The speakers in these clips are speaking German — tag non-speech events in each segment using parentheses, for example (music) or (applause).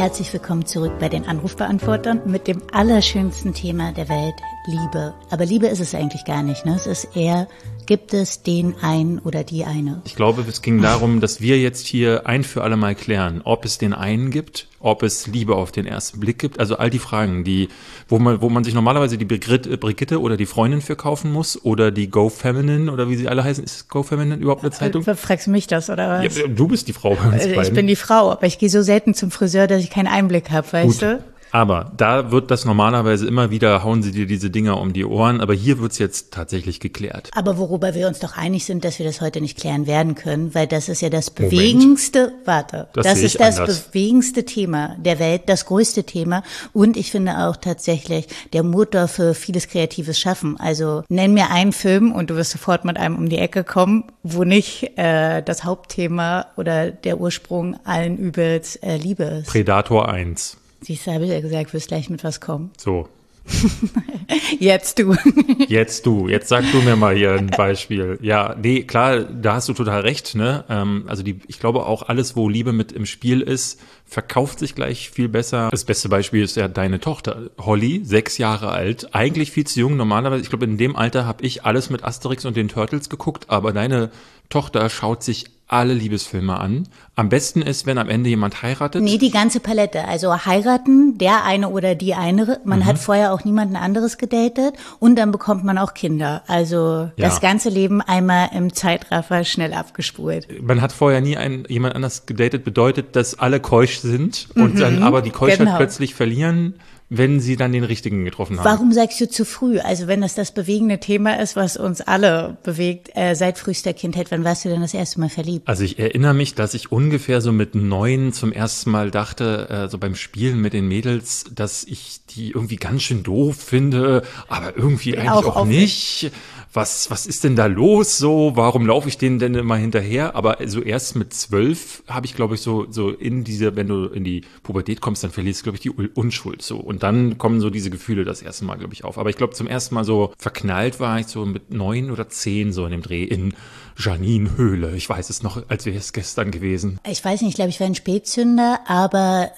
Herzlich willkommen zurück bei den Anrufbeantwortern mit dem allerschönsten Thema der Welt, Liebe. Aber Liebe ist es eigentlich gar nicht. Ne? Es ist eher, gibt es den einen oder die eine? Ich glaube, es ging darum, dass wir jetzt hier ein für alle Mal klären, ob es den einen gibt, ob es Liebe auf den ersten Blick gibt. Also all die Fragen, die, wo man, wo man sich normalerweise die Brigitte oder die Freundin für kaufen muss oder die Go Feminine oder wie sie alle heißen. Ist Go Feminine überhaupt eine Zeitung? Äh, fragst du mich das oder was? Ja, du bist die Frau bei uns Äh, Ich beiden. bin die Frau, aber ich gehe so selten zum Friseur, dass ich keinen Einblick habe, weißt Gut. du? Aber da wird das normalerweise immer wieder, hauen sie dir diese Dinger um die Ohren, aber hier wird's jetzt tatsächlich geklärt. Aber worüber wir uns doch einig sind, dass wir das heute nicht klären werden können, weil das ist ja das bewegendste, warte, Das das, ist das anders. bewegendste Thema der Welt, das größte Thema und ich finde auch tatsächlich der Motor für vieles kreatives Schaffen. Also nenn mir einen Film und du wirst sofort mit einem um die Ecke kommen, wo nicht äh, das Hauptthema oder der Ursprung allen Übels äh, Liebe ist. Predator 1. Siehst du, habe ich ja gesagt, wirst gleich mit was kommen. So. (laughs) Jetzt du. (laughs) Jetzt du, jetzt sag du mir mal hier ein Beispiel. Ja, nee, klar, da hast du total recht, ne? Ähm, also die, ich glaube auch alles, wo Liebe mit im Spiel ist, verkauft sich gleich viel besser. Das beste Beispiel ist ja deine Tochter, Holly, sechs Jahre alt, eigentlich viel zu jung. Normalerweise, ich glaube, in dem Alter habe ich alles mit Asterix und den Turtles geguckt, aber deine Tochter schaut sich alle Liebesfilme an. Am besten ist, wenn am Ende jemand heiratet. Nee, die ganze Palette. Also heiraten, der eine oder die eine. Man Mhm. hat vorher auch niemanden anderes gedatet und dann bekommt man auch Kinder. Also Ja. das ganze Leben einmal im Zeitraffer schnell abgespult. man hat vorher nie einen, jemand anders gedatet, bedeutet, dass alle keusch sind und dann aber die Keuschheit genau. plötzlich verlieren, wenn sie dann den richtigen getroffen haben. Warum sagst du zu früh? Also wenn das das bewegende Thema ist, was uns alle bewegt, äh, seit frühester Kindheit, wann warst du denn das erste Mal verliebt? Also ich erinnere mich, dass ich ungefähr so mit neun zum ersten Mal dachte, äh, so beim Spielen mit den Mädels, dass ich die irgendwie ganz schön doof finde, aber irgendwie eigentlich Auch auch, auf- nicht. Was, was ist denn da los so? Warum laufe ich denen denn immer hinterher? Aber so erst mit zwölf habe ich, glaube ich, so, so in diese, wenn du in die Pubertät kommst, dann verlierst du, glaube ich, die Unschuld so. Und dann kommen so diese Gefühle das erste Mal, glaube ich, auf. Aber ich glaube, zum ersten Mal so verknallt war ich so mit neun oder zehn so in dem Dreh in Janine Höhle. Ich weiß es noch, als wäre es gestern gewesen. Ich weiß nicht, ich glaube, ich war ein Spätzünder, aber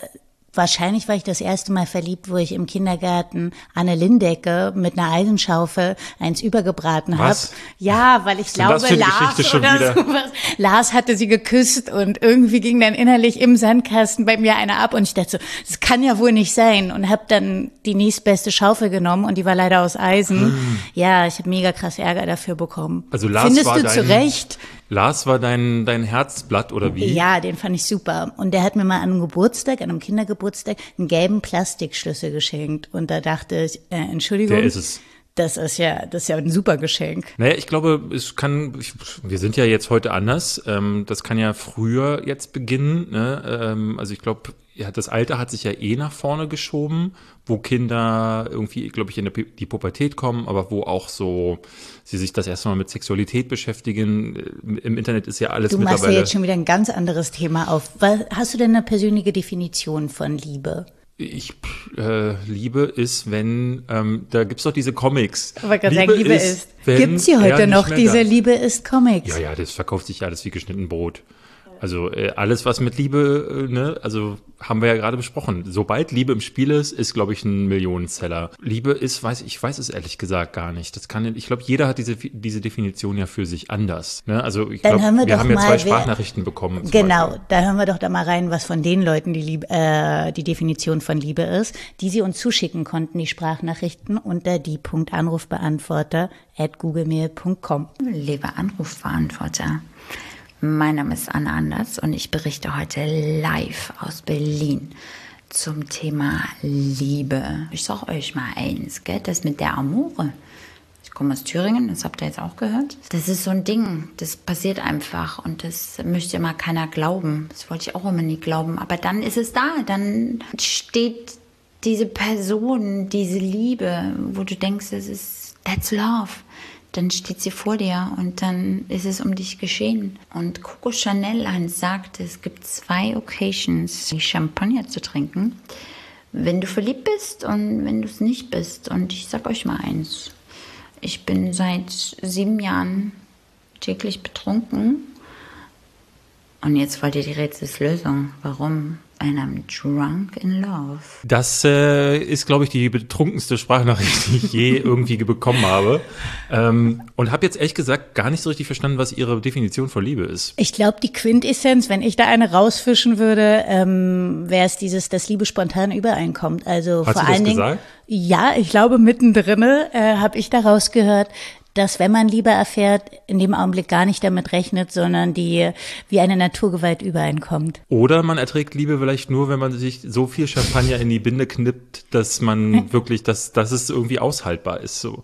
wahrscheinlich war ich das erste Mal verliebt, wo ich im Kindergarten Anne Lindecke mit einer Eisenschaufel eins übergebraten habe. Ja, weil ich glaube, Lars oder wieder? sowas. Lars hatte sie geküsst und irgendwie ging dann innerlich im Sandkasten bei mir einer ab und ich dachte so, das kann ja wohl nicht sein und habe dann die nächstbeste Schaufel genommen und die war leider aus Eisen. Ja, ich habe mega krass Ärger dafür bekommen. Hm. Also Lars Findest war du dein- zu Recht? Lars war dein, dein Herzblatt oder wie? Ja, den fand ich super. Und der hat mir mal an einem Geburtstag, an einem Kindergeburtstag, einen gelben Plastikschlüssel geschenkt. Und da dachte ich, äh, Entschuldigung. Der ist es. Das ist ja, das ist ja ein super Geschenk. Naja, ich glaube, es kann, ich, wir sind ja jetzt heute anders. Ähm, das kann ja früher jetzt beginnen. Ne? Ähm, also ich glaube, ja, das Alter hat sich ja eh nach vorne geschoben, wo Kinder irgendwie, glaube ich, in Pu- die Pubertät kommen, aber wo auch so sie sich das erste Mal mit Sexualität beschäftigen. Im Im Internet ist ja alles Du machst ja mittlerweile. jetzt schon wieder ein ganz anderes Thema auf. Was, hast du denn eine persönliche Definition von Liebe? Ich äh, Liebe ist, wenn ähm, da gibt's doch diese Comics. Wollte gerade sagen, Liebe ist. wenn Gibt's hier er heute noch diese da- Liebe ist Comics? Ja, ja, das verkauft sich ja alles wie geschnitten Brot. Also äh, alles, was mit Liebe, äh, ne, also haben wir ja gerade besprochen. Sobald Liebe im Spiel ist, ist, glaube ich, ein Millionenseller. Liebe ist, weiß ich, weiß es ehrlich gesagt gar nicht. Das kann, ich glaube, jeder hat diese diese Definition ja für sich anders. Ne? Also ich glaube, wir wir haben ja zwei Sprachnachrichten bekommen. Genau, Beispiel. da hören wir doch da mal rein, was von den Leuten die, Liebe, äh, die Definition von Liebe ist, die sie uns zuschicken konnten, die Sprachnachrichten, unter die.anrufbeantworter at googlemail.com. Lieber Anrufverantworter, mein Name ist Anna Anders und ich berichte heute live aus Berlin zum Thema Liebe. Ich sag euch mal eins, gell, das mit der Amore. Ich komme aus Thüringen, das habt ihr jetzt auch gehört. Das ist so ein Ding, das passiert einfach und das möchte immer keiner glauben. Das wollte ich auch immer nie glauben. Aber dann ist es da, dann steht diese Person, diese Liebe, wo du denkst, das ist, that's love. Dann steht sie vor dir und dann ist es um dich geschehen. Und Coco Chanel sagt, es gibt zwei Occasions, Champagner zu trinken. Wenn du verliebt bist und wenn du es nicht bist. Und ich sag euch mal eins. Ich bin seit sieben Jahren täglich betrunken. Und jetzt wollt ihr die Rätselslösung. Warum? And I'm drunk in love. Das äh, ist, glaube ich, die betrunkenste Sprachnachricht, die ich je (laughs) irgendwie bekommen habe. Ähm, und habe jetzt ehrlich gesagt gar nicht so richtig verstanden, was Ihre Definition von Liebe ist. Ich glaube, die Quintessenz, wenn ich da eine rausfischen würde, ähm, wäre es dieses, dass Liebe spontan übereinkommt. Also Hat vor sie das allen Dingen. gesagt? Ja, ich glaube, mittendrin äh, habe ich daraus gehört, dass wenn man Liebe erfährt, in dem Augenblick gar nicht damit rechnet, sondern die wie eine Naturgewalt übereinkommt. Oder man erträgt Liebe vielleicht nur, wenn man sich so viel Champagner in die Binde knippt, dass man (laughs) wirklich, dass, dass es irgendwie aushaltbar ist. So.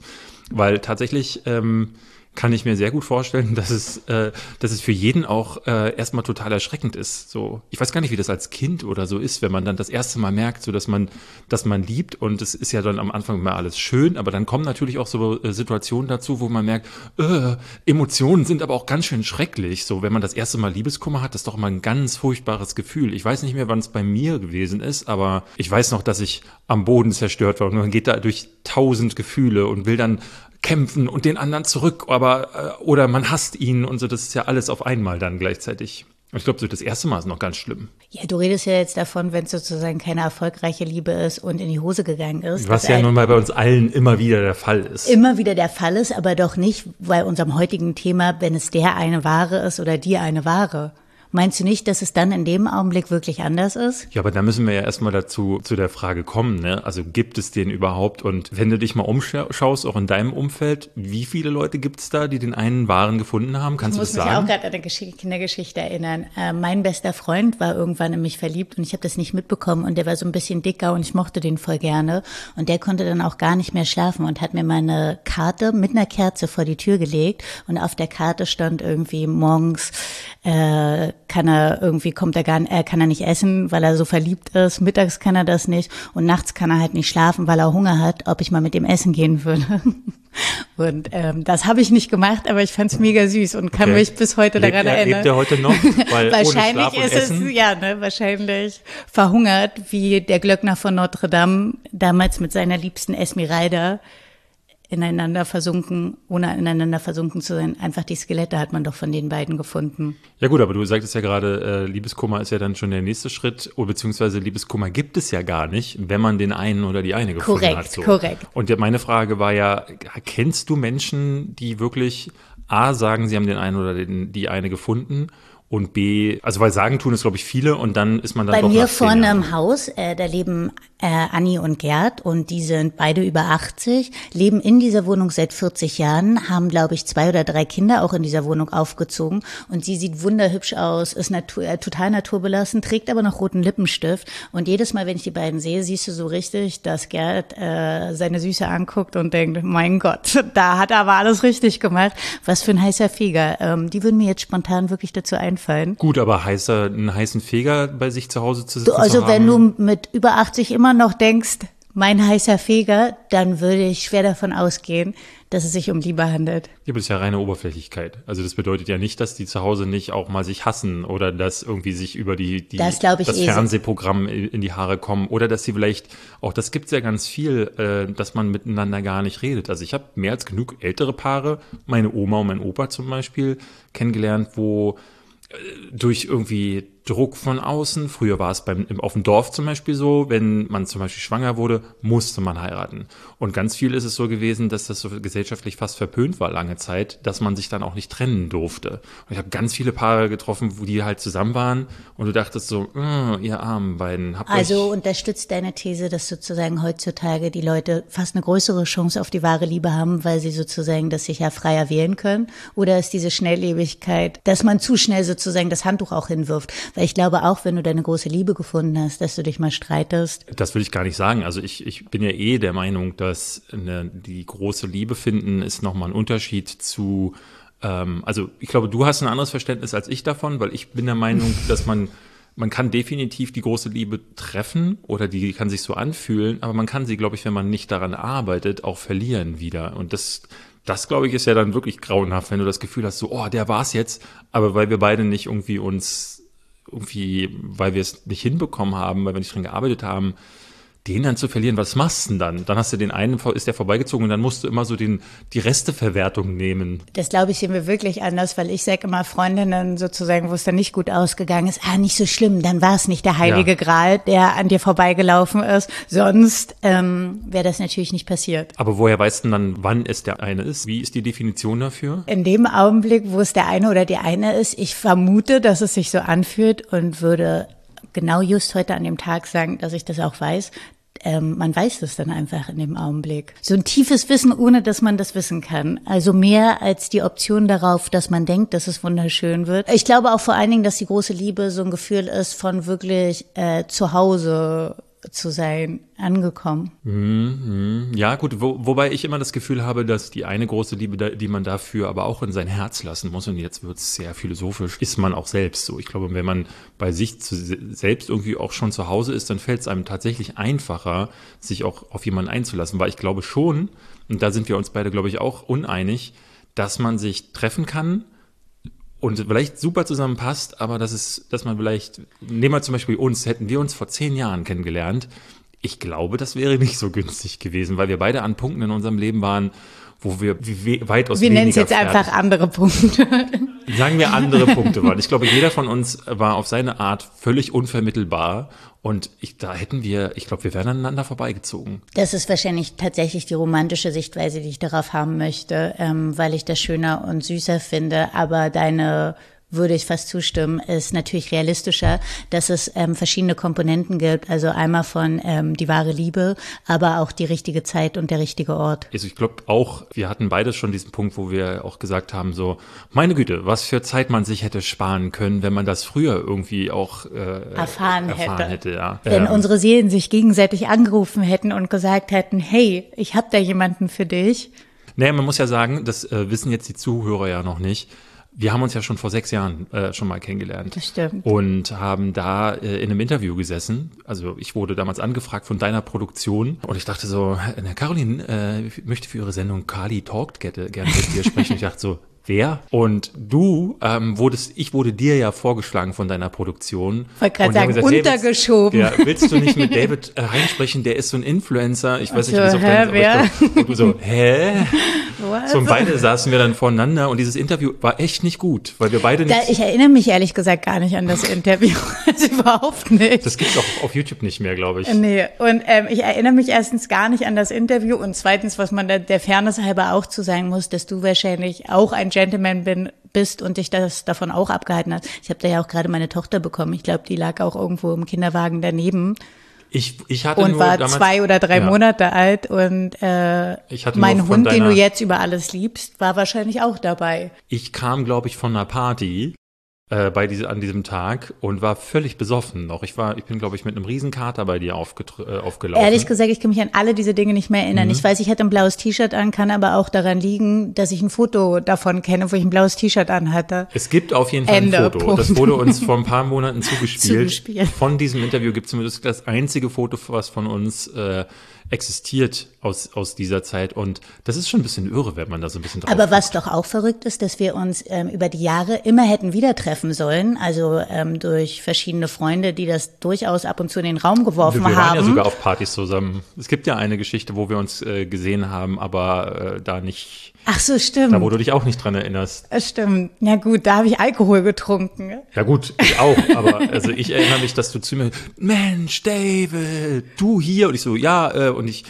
Weil tatsächlich ähm, kann ich mir sehr gut vorstellen, (laughs) dass es, äh, dass es für jeden auch äh, erstmal total erschreckend ist. So, ich weiß gar nicht, wie das als Kind oder so ist, wenn man dann das erste Mal merkt, so dass man, dass man liebt und es ist ja dann am Anfang immer alles schön, aber dann kommen natürlich auch so äh, Situationen dazu, wo man merkt, äh, Emotionen sind aber auch ganz schön schrecklich. So, wenn man das erste Mal Liebeskummer hat, das ist doch immer ein ganz furchtbares Gefühl. Ich weiß nicht mehr, wann es bei mir gewesen ist, aber ich weiß noch, dass ich am Boden zerstört war und man geht da durch tausend Gefühle und will dann kämpfen und den anderen zurück, aber äh, oder man hasst ihn und so, das ist ja alles auf einmal dann gleichzeitig. Ich glaube, so das erste Mal ist noch ganz schlimm. Ja, du redest ja jetzt davon, wenn es sozusagen keine erfolgreiche Liebe ist und in die Hose gegangen ist. Was ja nun mal bei uns allen immer wieder der Fall ist. immer wieder der Fall ist, aber doch nicht bei unserem heutigen Thema, wenn es der eine Ware ist oder die eine Ware. Meinst du nicht, dass es dann in dem Augenblick wirklich anders ist? Ja, aber da müssen wir ja erstmal dazu, zu der Frage kommen, ne? Also gibt es den überhaupt? Und wenn du dich mal umschaust, auch in deinem Umfeld, wie viele Leute gibt es da, die den einen Waren gefunden haben? Kannst Ich muss du das mich auch sagen? gerade an eine Gesch- Kindergeschichte erinnern. Äh, mein bester Freund war irgendwann in mich verliebt und ich habe das nicht mitbekommen und der war so ein bisschen dicker und ich mochte den voll gerne und der konnte dann auch gar nicht mehr schlafen und hat mir meine Karte mit einer Kerze vor die Tür gelegt und auf der Karte stand irgendwie morgens äh, kann er irgendwie kommt er gar äh, kann er nicht essen, weil er so verliebt ist. Mittags kann er das nicht und nachts kann er halt nicht schlafen, weil er Hunger hat. Ob ich mal mit dem essen gehen würde. (laughs) Und ähm, das habe ich nicht gemacht, aber ich fand's mega süß und kann Okay. mich bis heute Lebt daran er, erinnern. lebt er heute noch? (laughs) Weil wahrscheinlich ist Essen, es ja, ne, wahrscheinlich verhungert, wie der Glöckner von Notre Dame damals mit seiner liebsten Esmeralda ineinander versunken, ohne ineinander versunken zu sein. Einfach die Skelette hat man doch von den beiden gefunden. Ja gut, aber du sagtest ja gerade, äh, Liebeskummer ist ja dann schon der nächste Schritt, oder beziehungsweise Liebeskummer gibt es ja gar nicht, wenn man den einen oder die eine gefunden Korrekt, hat. So. korrekt. Und meine Frage war ja, kennst du Menschen, die wirklich A sagen, sie haben den einen oder den, die eine gefunden und B, also weil sagen tun es glaube ich viele und dann ist man dann Bei doch mir vorne Jahren. im Haus, äh, da leben äh, Anni und Gerd und die sind beide über 80, leben in dieser Wohnung seit 40 Jahren, haben, glaube ich, zwei oder drei Kinder auch in dieser Wohnung aufgezogen und sie sieht wunderhübsch aus, ist natur, äh, total naturbelassen, trägt aber noch roten Lippenstift und jedes Mal, wenn ich die beiden sehe, siehst du so richtig, dass Gerd äh, seine Süße anguckt und denkt, mein Gott, (laughs) da hat er aber alles richtig gemacht. Was für ein heißer Feger. Ähm, die würden mir jetzt spontan wirklich dazu einfallen. Gut, aber heißer, einen heißen Feger bei sich zu Hause zu sitzen Du, also zu wenn du mit über 80 immer noch denkst, mein heißer Feger, dann würde ich schwer davon ausgehen, dass es sich um Liebe handelt. Ja, das ist ja reine Oberflächlichkeit. Also das bedeutet ja nicht, dass die zu Hause nicht auch mal sich hassen oder dass irgendwie sich über die, die Das ich eh so. Fernsehprogramm in in die Haare kommen oder dass sie vielleicht, auch das gibt's ja ganz viel, äh, dass man miteinander gar nicht redet. Also ich habe mehr als genug ältere Paare, meine Oma und mein Opa zum Beispiel, kennengelernt, wo durch irgendwie Druck von außen. Früher war es beim, im, auf dem Dorf zum Beispiel so, wenn man zum Beispiel schwanger wurde, musste man heiraten. Und ganz viel ist es so gewesen, dass das so gesellschaftlich fast verpönt war lange Zeit, dass man sich dann auch nicht trennen durfte. Und ich habe ganz viele Paare getroffen, wo die halt zusammen waren und du dachtest so, "Mm, ihr armen beiden, habt Also unterstützt deine These, dass sozusagen heutzutage die Leute fast eine größere Chance auf die wahre Liebe haben, weil sie sozusagen das sich ja freier wählen können? Oder ist diese Schnelllebigkeit, dass man zu schnell sozusagen das Handtuch auch hinwirft? Weil ich glaube auch, wenn du deine große Liebe gefunden hast, dass du dich mal streitest. Das will ich gar nicht sagen. Also ich, ich bin ja eh der Meinung, dass eine, die große Liebe finden ist nochmal ein Unterschied zu, ähm, also ich glaube, du hast ein anderes Verständnis als ich davon, weil ich bin der Meinung, (laughs) dass man, man kann definitiv die große Liebe treffen oder die kann sich so anfühlen, aber man kann sie, glaube ich, wenn man nicht daran arbeitet, auch verlieren wieder. Und das, das glaube ich, ist ja dann wirklich grauenhaft, wenn du das Gefühl hast, so, oh, der war's jetzt, aber weil wir beide nicht irgendwie uns irgendwie, weil wir es nicht hinbekommen haben, weil wir nicht dran gearbeitet haben, den dann zu verlieren, was machst du denn dann? Dann hast du den einen, ist der vorbeigezogen und dann musst du immer so den, die Resteverwertung nehmen. Das glaube ich sehen wir wirklich anders, weil ich sage immer Freundinnen sozusagen, wo es dann nicht gut ausgegangen ist, ah, nicht so schlimm, dann war es nicht der heilige Ja. Gral, der an dir vorbeigelaufen ist. Sonst ähm, wäre das natürlich nicht passiert. Aber woher weißt du dann, wann es der eine ist? Wie ist die Definition dafür? In dem Augenblick, wo es der eine oder die eine ist, ich vermute, dass es sich so anfühlt und würde genau just heute an dem Tag sagen, dass ich das auch weiß. Ähm, man weiß es dann einfach in dem Augenblick. So ein tiefes Wissen, ohne dass man das wissen kann. Also mehr als die Option darauf, dass man denkt, dass es wunderschön wird. Ich glaube auch vor allen Dingen, dass die große Liebe so ein Gefühl ist von wirklich äh, zu Hause zu sein, angekommen. Ja, gut, wo, wobei ich immer das Gefühl habe, dass die eine große Liebe, die man dafür aber auch in sein Herz lassen muss, und jetzt wird es sehr philosophisch, ist man auch selbst so. Ich glaube, wenn man bei sich zu, selbst irgendwie auch schon zu Hause ist, dann fällt es einem tatsächlich einfacher, sich auch auf jemanden einzulassen, weil ich glaube schon, und da sind wir uns beide, glaube ich, auch uneinig, dass man sich treffen kann, und vielleicht super zusammenpasst, aber das ist, dass man vielleicht, nehmen wir zum Beispiel uns, hätten wir uns vor zehn Jahren kennengelernt. Ich glaube, das wäre nicht so günstig gewesen, weil wir beide an Punkten in unserem Leben waren, wo wir we- weitaus Wir weniger nennen es jetzt fertig- einfach andere Punkte. (laughs) sagen wir andere Punkte waren. Ich glaube, jeder von uns war auf seine Art völlig unvermittelbar und ich, da hätten wir, ich glaube, wir wären aneinander vorbeigezogen. Das ist wahrscheinlich tatsächlich die romantische Sichtweise, die ich darauf haben möchte, ähm, weil ich das schöner und süßer finde. Aber deine würde ich fast zustimmen, ist natürlich realistischer, dass es ähm, verschiedene Komponenten gibt. Also einmal von ähm, die wahre Liebe, aber auch die richtige Zeit und der richtige Ort. Also ich glaube auch, wir hatten beides schon diesen Punkt, wo wir auch gesagt haben, so, meine Güte, was für Zeit man sich hätte sparen können, wenn man das früher irgendwie auch äh, Erfahren erfahren hätte. hätte. ja. Wenn Ähm, unsere Seelen sich gegenseitig angerufen hätten und gesagt hätten, hey, ich habe da jemanden für dich. Naja, man muss ja sagen, das äh, wissen jetzt die Zuhörer ja noch nicht. Wir haben uns ja schon vor sechs Jahren äh, schon mal kennengelernt. Das stimmt. Und haben da äh, in einem Interview gesessen. Also ich wurde damals angefragt von deiner Produktion. Und ich dachte so, Caroline äh, möchte für ihre Sendung Kali Talkt gerne gerne mit dir sprechen. ich dachte so, wer? Und du ähm, wurdest, ich wurde dir ja vorgeschlagen von deiner Produktion. Wollte gerade Und die haben sagen, hey, willst- untergeschoben. Ja, willst du nicht mit David äh, Hein sprechen? Der ist so ein Influencer. Ich weiß nicht, so, wie es auf hä, deinem wer? Und du so, hä? What? So, und beide saßen wir dann voneinander und dieses Interview war echt nicht gut, weil wir beide Da, nicht. ich erinnere mich ehrlich gesagt gar nicht an das Interview. (laughs) Also überhaupt nicht. das gibt's auch auf YouTube nicht mehr, glaube ich. Nee, und ähm, ich erinnere mich erstens gar nicht an das Interview und zweitens, was man da der Fairness halber auch zu sagen muss, dass du wahrscheinlich auch ein Gentleman bin, bist und dich das davon auch abgehalten hast. Ich habe da ja auch gerade meine Tochter bekommen. Ich glaube, die lag auch irgendwo im Kinderwagen daneben Ich, ich hatte und nur war damals, zwei oder drei ja, Monate alt und äh, mein Hund, den du deiner- jetzt über alles liebst, war wahrscheinlich auch dabei. Ich kam, glaube ich, von einer Party äh, bei diese, an diesem Tag und war völlig besoffen noch. Ich war, ich bin, glaube ich, mit einem Riesenkater bei dir äh, aufgelaufen. Ehrlich gesagt, ich kann mich an alle diese Dinge nicht mehr Mhm. erinnern. Ich weiß, ich hatte ein blaues T-Shirt an, kann aber auch daran liegen, dass ich ein Foto davon kenne, wo ich ein blaues T-Shirt anhatte. Es gibt auf jeden Fall ein Ende, Foto. Punkt. Das wurde uns vor ein paar Monaten (laughs) zugespielt. Zugespielt. Von diesem Interview gibt es zumindest das einzige Foto, was von uns äh, existiert aus, aus dieser Zeit. Und das ist schon ein bisschen irre, wenn man da so ein bisschen drauf Aber was doch auch verrückt ist, dass wir uns ähm, über die Jahre immer hätten wieder treffen sollen, also ähm, durch verschiedene Freunde, die das durchaus ab und zu in den Raum geworfen wir waren haben. ja sogar auf Partys zusammen. Es gibt ja eine Geschichte, wo wir uns äh, gesehen haben, aber äh, da nicht, Ach so, stimmt. da wo du dich auch nicht dran erinnerst. Das stimmt. Ja gut, da habe ich Alkohol getrunken. Ja gut, ich auch, aber also ich erinnere mich, dass du zu mir, Mensch, David, du hier und ich so, ja, äh, und ich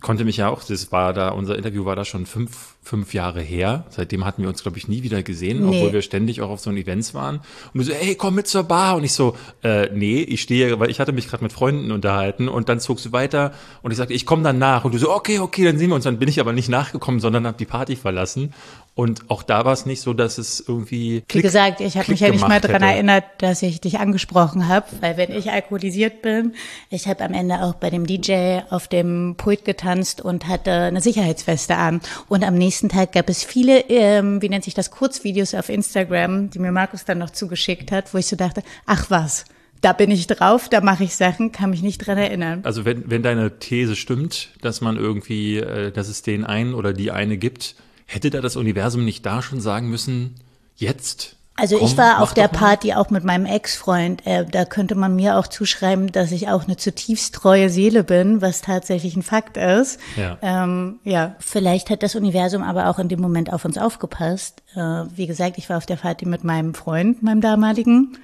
konnte mich ja auch, das war da, unser Interview war da schon fünf, fünf Jahre her. Seitdem hatten wir uns, glaube ich, nie wieder gesehen, Nee. obwohl wir ständig auch auf so Events waren. Und du so, ey, komm mit zur Bar. Und ich so, äh, nee, ich stehe, weil ich hatte mich gerade mit Freunden unterhalten und dann zogst du weiter und ich sagte, ich komme dann nach. Und du so, okay, okay, dann sehen wir uns. Dann bin ich aber nicht nachgekommen, sondern habe die Party verlassen. Und auch da war es nicht so, dass es irgendwie. Wie Klick- gesagt, ich habe mich ja nicht mal daran erinnert, dass ich dich angesprochen habe, weil wenn ich alkoholisiert bin, ich habe am Ende auch bei dem DJ auf dem Pult getanzt und hatte eine Sicherheitsweste an. Und am nächsten Tag gab es viele, ähm, wie nennt sich das, Kurzvideos auf Instagram, die mir Markus dann noch zugeschickt hat, wo ich so dachte, ach was, da bin ich drauf, da mache ich Sachen, kann mich nicht dran erinnern. Also wenn, wenn deine These stimmt, dass man irgendwie, äh, dass es den einen oder die eine gibt, hätte da das Universum nicht da schon sagen müssen, jetzt? Also Komm, ich war auf der. Party auch mit meinem Ex-Freund. Äh, da könnte man mir auch zuschreiben, dass ich auch eine zutiefst treue Seele bin, was tatsächlich ein Fakt ist. Ja. Ähm, ja. Vielleicht hat das Universum aber auch in dem Moment auf uns aufgepasst. Äh, wie gesagt, ich war auf der Party mit meinem Freund, meinem damaligen.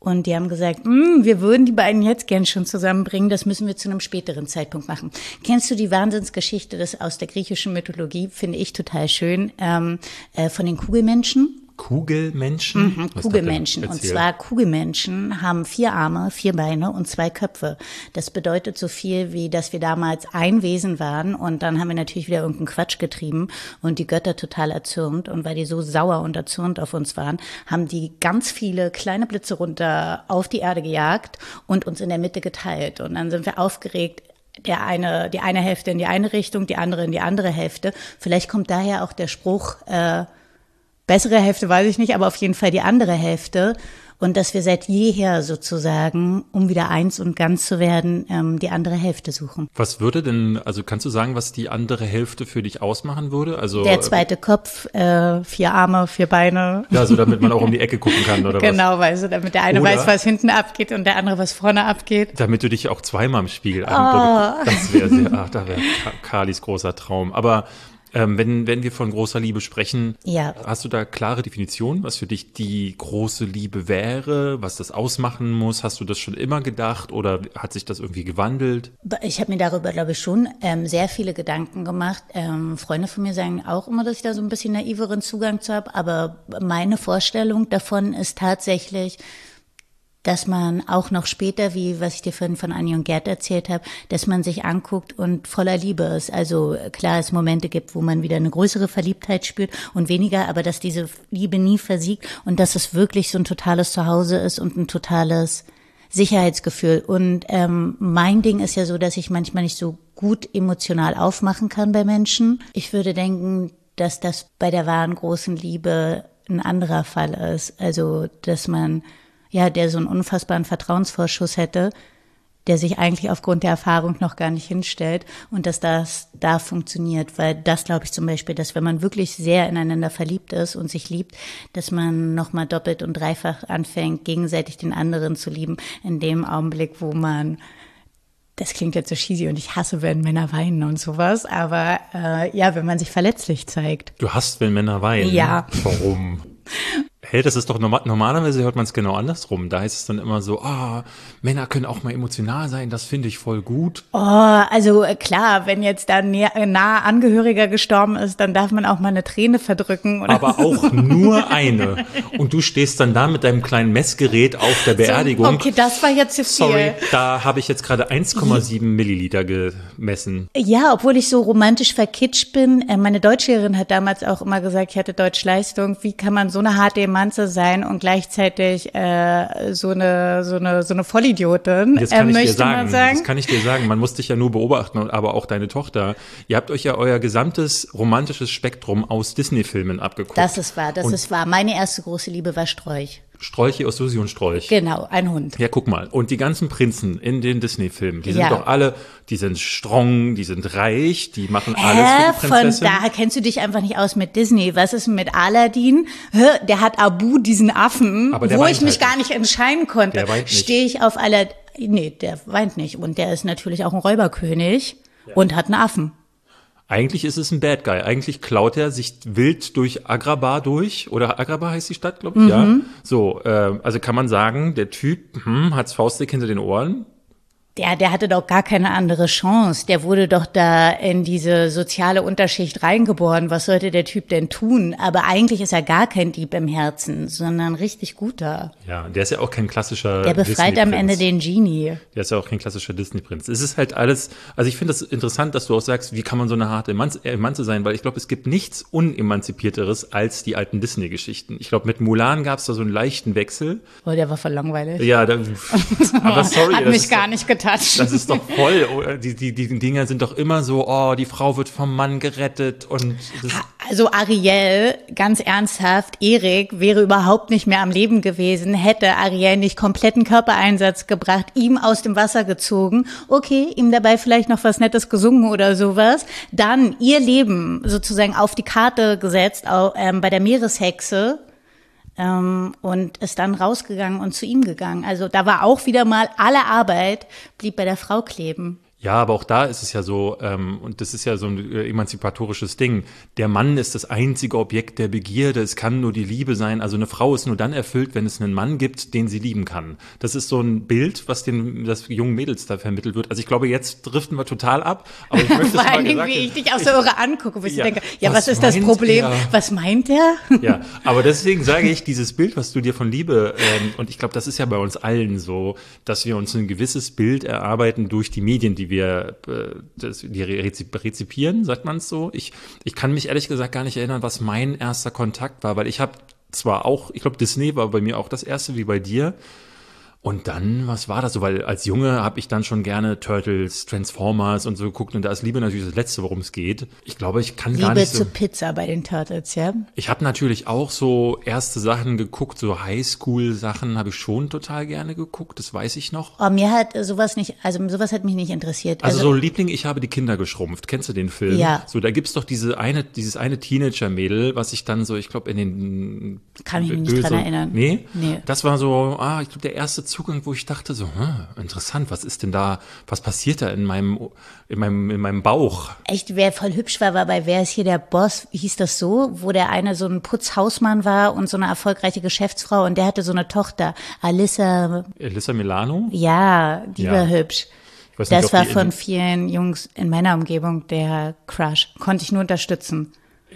Und die haben gesagt, "Mm, wir würden die beiden jetzt gern schon zusammenbringen, das müssen wir zu einem späteren Zeitpunkt machen. Kennst du die Wahnsinnsgeschichte das aus der griechischen Mythologie? Finde ich total schön. Ähm, äh, von den Kugelmenschen. Kugelmenschen? Mhm, Kugelmenschen. Und zwar Kugelmenschen haben vier Arme, vier Beine und zwei Köpfe. Das bedeutet so viel wie, dass wir damals ein Wesen waren und dann haben wir natürlich wieder irgendeinen Quatsch getrieben und die Götter total erzürnt. Und weil die so sauer und erzürnt auf uns waren, haben die ganz viele kleine Blitze runter auf die Erde gejagt und uns in der Mitte geteilt. Und dann sind wir aufgeregt, der eine, die eine Hälfte in die eine Richtung, die andere in die andere Hälfte. Vielleicht kommt daher auch der Spruch, äh, bessere Hälfte weiß ich nicht, aber auf jeden Fall die andere Hälfte. Und dass wir seit jeher sozusagen, um wieder eins und ganz zu werden, ähm, die andere Hälfte suchen. Was würde denn, also kannst du sagen, was die andere Hälfte für dich ausmachen würde? Also Der zweite Kopf, äh, vier Arme, vier Beine. Ja, so damit man auch um die Ecke gucken kann oder (laughs) was? Genau, du, damit der eine Oder- weiß, was hinten abgeht und der andere, was vorne abgeht. Damit du dich auch zweimal im Spiegel Ah. anguckst. Das wäre sehr, ach, da wäre Kalis großer Traum. Aber ähm, wenn, wenn wir von großer Liebe sprechen, Ja. hast du da klare Definitionen, was für dich die große Liebe wäre, was das ausmachen muss? Hast du das schon immer gedacht oder hat sich das irgendwie gewandelt? Ich habe mir darüber, glaube ich, schon ähm, sehr viele Gedanken gemacht. Ähm, Freunde von mir sagen auch immer, dass ich da so ein bisschen naiveren Zugang zu habe. Aber meine Vorstellung davon ist tatsächlich, dass man auch noch später, wie was ich dir vorhin von Annie und Gerd erzählt habe, dass man sich anguckt und voller Liebe ist. Also klar, es Momente gibt, wo man wieder eine größere Verliebtheit spürt und weniger, aber dass diese Liebe nie versiegt und dass es wirklich so ein totales Zuhause ist und ein totales Sicherheitsgefühl. Und ähm, mein Ding ist ja so, dass ich manchmal nicht so gut emotional aufmachen kann bei Menschen. Ich würde denken, dass das bei der wahren großen Liebe ein anderer Fall ist. Also, dass man, ja, der so einen unfassbaren Vertrauensvorschuss hätte, der sich eigentlich aufgrund der Erfahrung noch gar nicht hinstellt und dass das da funktioniert, weil das glaube ich zum Beispiel, dass wenn man wirklich sehr ineinander verliebt ist und sich liebt, dass man nochmal doppelt und dreifach anfängt, gegenseitig den anderen zu lieben, in dem Augenblick, wo man das klingt jetzt so cheesy und ich hasse, wenn Männer weinen und sowas, aber äh, ja, wenn man sich verletzlich zeigt. Du hast, wenn Männer weinen. Ja. Warum? (laughs) Hey, das ist doch normal, normalerweise hört man es genau andersrum. Da heißt es dann immer so, ah, Männer können auch mal emotional sein, das finde ich voll gut. Oh, also äh, klar, wenn jetzt da ein naher Angehöriger gestorben ist, dann darf man auch mal eine Träne verdrücken. Oder Aber auch (laughs) nur eine. Und du stehst dann da mit deinem kleinen Messgerät auf der Beerdigung. Okay, das war jetzt zu viel. Sorry, da habe ich jetzt gerade 1,7 (laughs) Milliliter gemessen. Ja, obwohl ich so romantisch verkitscht bin. Äh, Meine Deutschlehrerin hat damals auch immer gesagt, ich hatte Deutschleistung. Wie kann man so eine harte Emanze sein und gleichzeitig äh, so eine so eine so eine Vollidiotin? Das kann äh, ich dir sagen. man sagen. Das kann ich dir sagen. Man muss dich ja nur beobachten, und aber auch deine Tochter. Ihr habt euch ja euer gesamtes romantisches Spektrum aus Disney-Filmen abgeguckt. das ist wahr, das Und ist wahr. Meine erste große Liebe war Strolch. Strolche aus Susi und Strolch. Genau, ein Hund. Ja, guck mal. Und die ganzen Prinzen in den Disney-Filmen, die sind Ja. doch alle, die sind strong, die sind reich, die machen alles Hä? für die Von Prinzessin. da kennst du dich einfach nicht aus mit Disney. Was ist mit Aladdin? Hä? Der hat Abu, diesen Affen, wo ich mich halt gar nicht. entscheiden konnte. Der weint nicht. Stehe ich auf Aladdin? Nee, der weint nicht. Und der ist natürlich auch ein Räuberkönig und hat einen Affen. Eigentlich ist es ein Bad Guy. Eigentlich klaut er sich wild durch Agrabah durch. Oder Agrabah heißt die Stadt, glaube ich, ja. Mhm. So, äh, also kann man sagen, der Typ hm, hat's faustdick hinter den Ohren. Der, der hatte doch gar keine andere Chance. Der wurde doch da in diese soziale Unterschicht reingeboren. Was sollte der Typ denn tun? Aber eigentlich ist er gar kein Dieb im Herzen, sondern richtig guter. Ja, der ist ja auch kein klassischer Der befreit am. Ende den Genie. Der ist ja auch kein klassischer Disney-Prinz. Es ist halt alles, also ich finde das interessant, dass du auch sagst, wie kann man so eine harte Emanze, Emanze sein, weil ich glaube, es gibt nichts unemanzipierteres als die alten Disney-Geschichten. Ich glaube, mit Mulan gab es da so einen leichten Wechsel. Oh, der war voll langweilig. Ja, da, (laughs) aber sorry, Hat mich gar nicht getoucht. Das ist doch voll. oh, Die, die, die Dinger sind doch immer so, oh, die Frau wird vom Mann gerettet und Also Ariel, ganz ernsthaft, Erik wäre überhaupt nicht mehr am Leben gewesen, hätte Ariel nicht kompletten Körpereinsatz gebracht, ihm aus dem Wasser gezogen, okay, ihm dabei vielleicht noch was Nettes gesungen oder sowas, dann ihr Leben sozusagen auf die Karte gesetzt, auch, ähm, bei der Meereshexe, ähm, und ist dann rausgegangen und zu ihm gegangen. Also da war auch wieder mal alle Arbeit blieb bei der Frau kleben. Ja, aber auch da ist es ja so, ähm, und das ist ja so ein äh, emanzipatorisches Ding. Der Mann ist das einzige Objekt der Begierde. Es kann nur die Liebe sein. Also eine Frau ist nur dann erfüllt, wenn es einen Mann gibt, den sie lieben kann. Das ist so ein Bild, was den das jungen Mädels da vermittelt wird. Also ich glaube, jetzt driften wir total ab. Aber ich (laughs) möchte Vor allen Dingen, wie ich dich auch so irre angucke, wo ich ja, denke, ja, was, was ist das Problem? Er? Was meint er? (laughs) Ja, aber deswegen sage ich, (laughs) dieses Bild, was du dir von Liebe, ähm, und ich glaube, das ist ja bei uns allen so, dass wir uns ein gewisses Bild erarbeiten durch die Medien, die wir äh, das, die rezipieren, sagt man es so. Ich, ich kann mich ehrlich gesagt gar nicht erinnern, was mein erster Kontakt war, weil ich habe zwar auch, ich glaube, Disney war bei mir auch das erste wie bei dir. Und dann, was war das so? Weil als Junge habe ich dann schon gerne Turtles, Transformers und so geguckt und da ist Liebe natürlich das Letzte, worum es geht. Ich glaube, ich kann Liebe gar nicht so. zu Pizza bei den Turtles, ja? Ich habe natürlich auch so erste Sachen geguckt, so Highschool-Sachen habe ich schon total gerne geguckt, das weiß ich noch. Aber mir hat sowas nicht, also sowas hat mich nicht interessiert. Also, also so Liebling, ich habe die Kinder geschrumpft. Kennst du den Film? Ja. So, da gibt's doch diese eine, dieses eine Teenager-Mädel, was ich dann so, ich glaube, in den Kann ich mich nicht dran erinnern. Nee? Nee. Das war so, ah, ich glaube, der erste Zugang, wo ich dachte so, hm, interessant, was ist denn da, was passiert da in meinem, in meinem, in meinem Bauch? Echt, wer voll hübsch war, war bei Wer ist hier der Boss, hieß das so, wo der eine so ein Putzhausmann war und so eine erfolgreiche Geschäftsfrau und der hatte so eine Tochter, Alyssa. Alyssa Milano? Ja, die Ja. war hübsch. Nicht, Das war von vielen Jungs in meiner Umgebung der Crush. Konnte ich nur unterstützen.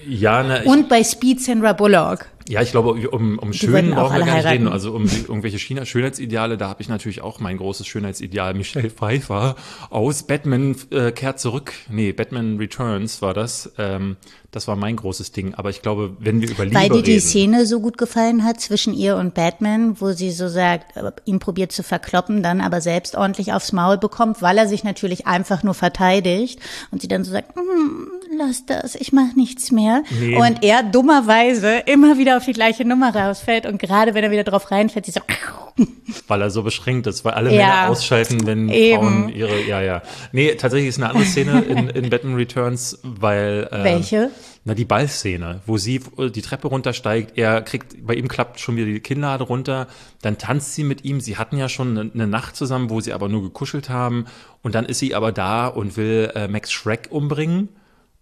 Ja, na, ich, Und bei Speed Sandra Bullock. Ja, ich glaube, um, um schön brauchen wir gar nicht reden. Also um irgendwelche China Schönheitsideale, da habe ich natürlich auch mein großes Schönheitsideal. Michelle (laughs) Pfeiffer aus Batman äh, kehrt zurück. Nee, Batman Returns war das. Ähm, das war mein großes Ding. Aber ich glaube, wenn wir über Liebe Weil dir die reden, Szene so gut gefallen hat zwischen ihr und Batman, wo sie so sagt, äh, ihn probiert zu verkloppen, dann aber selbst ordentlich aufs Maul bekommt, weil er sich natürlich einfach nur verteidigt und sie dann so sagt, "Mm, lass das, ich mach nichts mehr. Nee. Und er dummerweise immer wieder auf die gleiche Nummer rausfällt und gerade wenn er wieder drauf reinfällt, sie so, (laughs) weil er so beschränkt ist, weil alle Ja. Männer ausschalten, wenn Eben. Frauen ihre, ja, ja. Nee, tatsächlich ist eine andere Szene in, in Batman Returns, weil, äh, welche? Na, die Ballszene, wo sie äh, die Treppe runtersteigt, er kriegt, bei ihm klappt schon wieder die Kinnlade runter, dann tanzt sie mit ihm, sie hatten ja schon eine, eine Nacht zusammen, wo sie aber nur gekuschelt haben und dann ist sie aber da und will äh, Max Shrek umbringen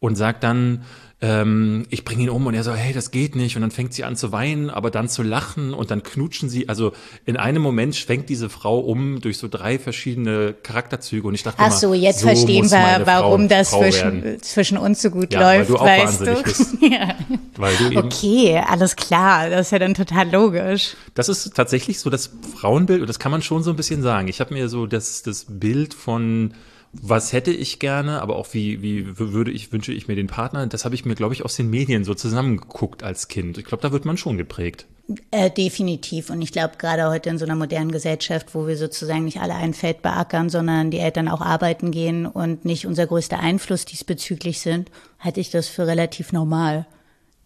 und sagt dann, ähm, ich bringe ihn um und er so, hey, das geht nicht und dann fängt sie an zu weinen, aber dann zu lachen und dann knutschen sie, also in einem Moment schwenkt diese Frau um durch so drei verschiedene Charakterzüge und ich dachte Ach immer, so, jetzt so verstehen wir, warum Frau, das Frau werden. zwischen, zwischen uns so gut Ja, weil läuft, du auch weißt du? bist. (laughs) ja. weil du eben Okay, alles klar, das ist ja dann total logisch. Das ist tatsächlich so das Frauenbild, und das kann man schon so ein bisschen sagen. Ich habe mir so das, das Bild von, was hätte ich gerne, aber auch wie, wie würde ich, wünsche ich mir den Partner, das habe ich mir, glaube ich, aus den Medien so zusammengeguckt als Kind. Ich glaube, da wird man schon geprägt. Äh, definitiv. Und ich glaube, gerade heute in so einer modernen Gesellschaft, wo wir sozusagen nicht alle ein Feld beackern, sondern die Eltern auch arbeiten gehen und nicht unser größter Einfluss diesbezüglich sind, halte ich das für relativ normal,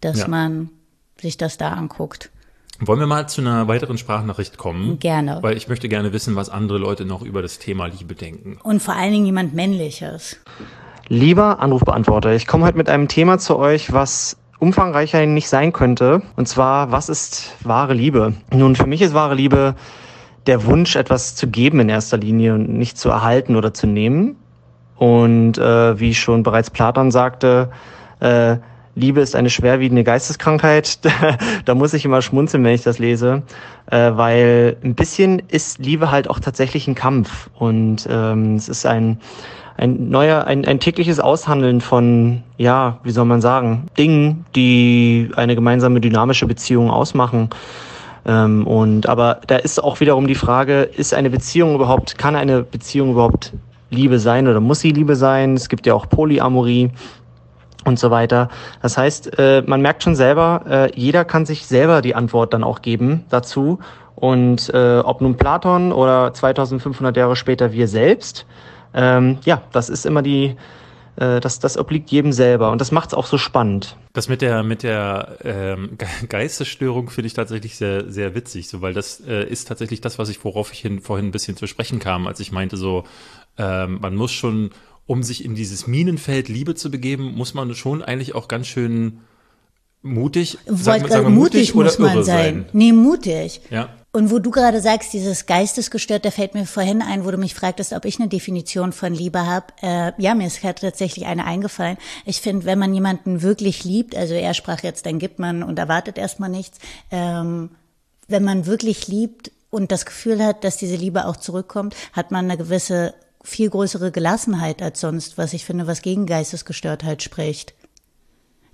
dass Ja. man sich das da anguckt. Wollen wir mal zu einer weiteren Sprachnachricht kommen? Gerne. Weil ich möchte gerne wissen, was andere Leute noch über das Thema Liebe denken. Und vor allen Dingen jemand Männliches. Lieber Anrufbeantworter, ich komme heute mit einem Thema zu euch, was umfangreicher nicht sein könnte. Und zwar, was ist wahre Liebe? Nun, für mich ist wahre Liebe der Wunsch, etwas zu geben in erster Linie und nicht zu erhalten oder zu nehmen. Und äh, wie schon bereits Platon sagte, äh, Liebe ist eine schwerwiegende Geisteskrankheit. (laughs) da muss ich immer schmunzeln, wenn ich das lese, äh, weil ein bisschen ist Liebe halt auch tatsächlich ein Kampf und ähm, es ist ein ein neuer, ein, ein tägliches Aushandeln von, ja, wie soll man sagen, Dingen, die eine gemeinsame dynamische Beziehung ausmachen. Ähm, und aber da ist auch wiederum die Frage, ist eine Beziehung überhaupt, kann eine Beziehung überhaupt Liebe sein oder muss sie Liebe sein? Es gibt ja auch Polyamorie und so weiter. Das heißt, äh, man merkt schon selber, äh, jeder kann sich selber die Antwort dann auch geben dazu. Und äh, ob nun Platon oder 2500 Jahre später wir selbst, ähm, ja, das ist immer die, das, das obliegt jedem selber. Und das macht es auch so spannend. Das mit der mit der ähm, Ge- Geistesstörung finde ich tatsächlich sehr sehr witzig, so weil das äh, ist tatsächlich das, was ich worauf ich hin, vorhin ein bisschen zu sprechen kam, als ich meinte so, ähm, man muss schon, um sich in dieses Minenfeld Liebe zu begeben, muss man schon eigentlich auch ganz schön Mutig, sagen, sagen wir mutig, oder muss man sein. sein. Nee, mutig. Ja. Und wo du gerade sagst, dieses geistesgestört, da fällt mir vorhin ein, wo du mich fragtest, ob ich eine Definition von Liebe habe. Äh, ja, mir ist gerade tatsächlich eine eingefallen. Ich finde, wenn man jemanden wirklich liebt, also er sprach jetzt, dann gibt man und erwartet erstmal nichts. Ähm, wenn man wirklich liebt und das Gefühl hat, dass diese Liebe auch zurückkommt, hat man eine gewisse, viel größere Gelassenheit als sonst, was ich finde, was gegen Geistesgestörtheit spricht.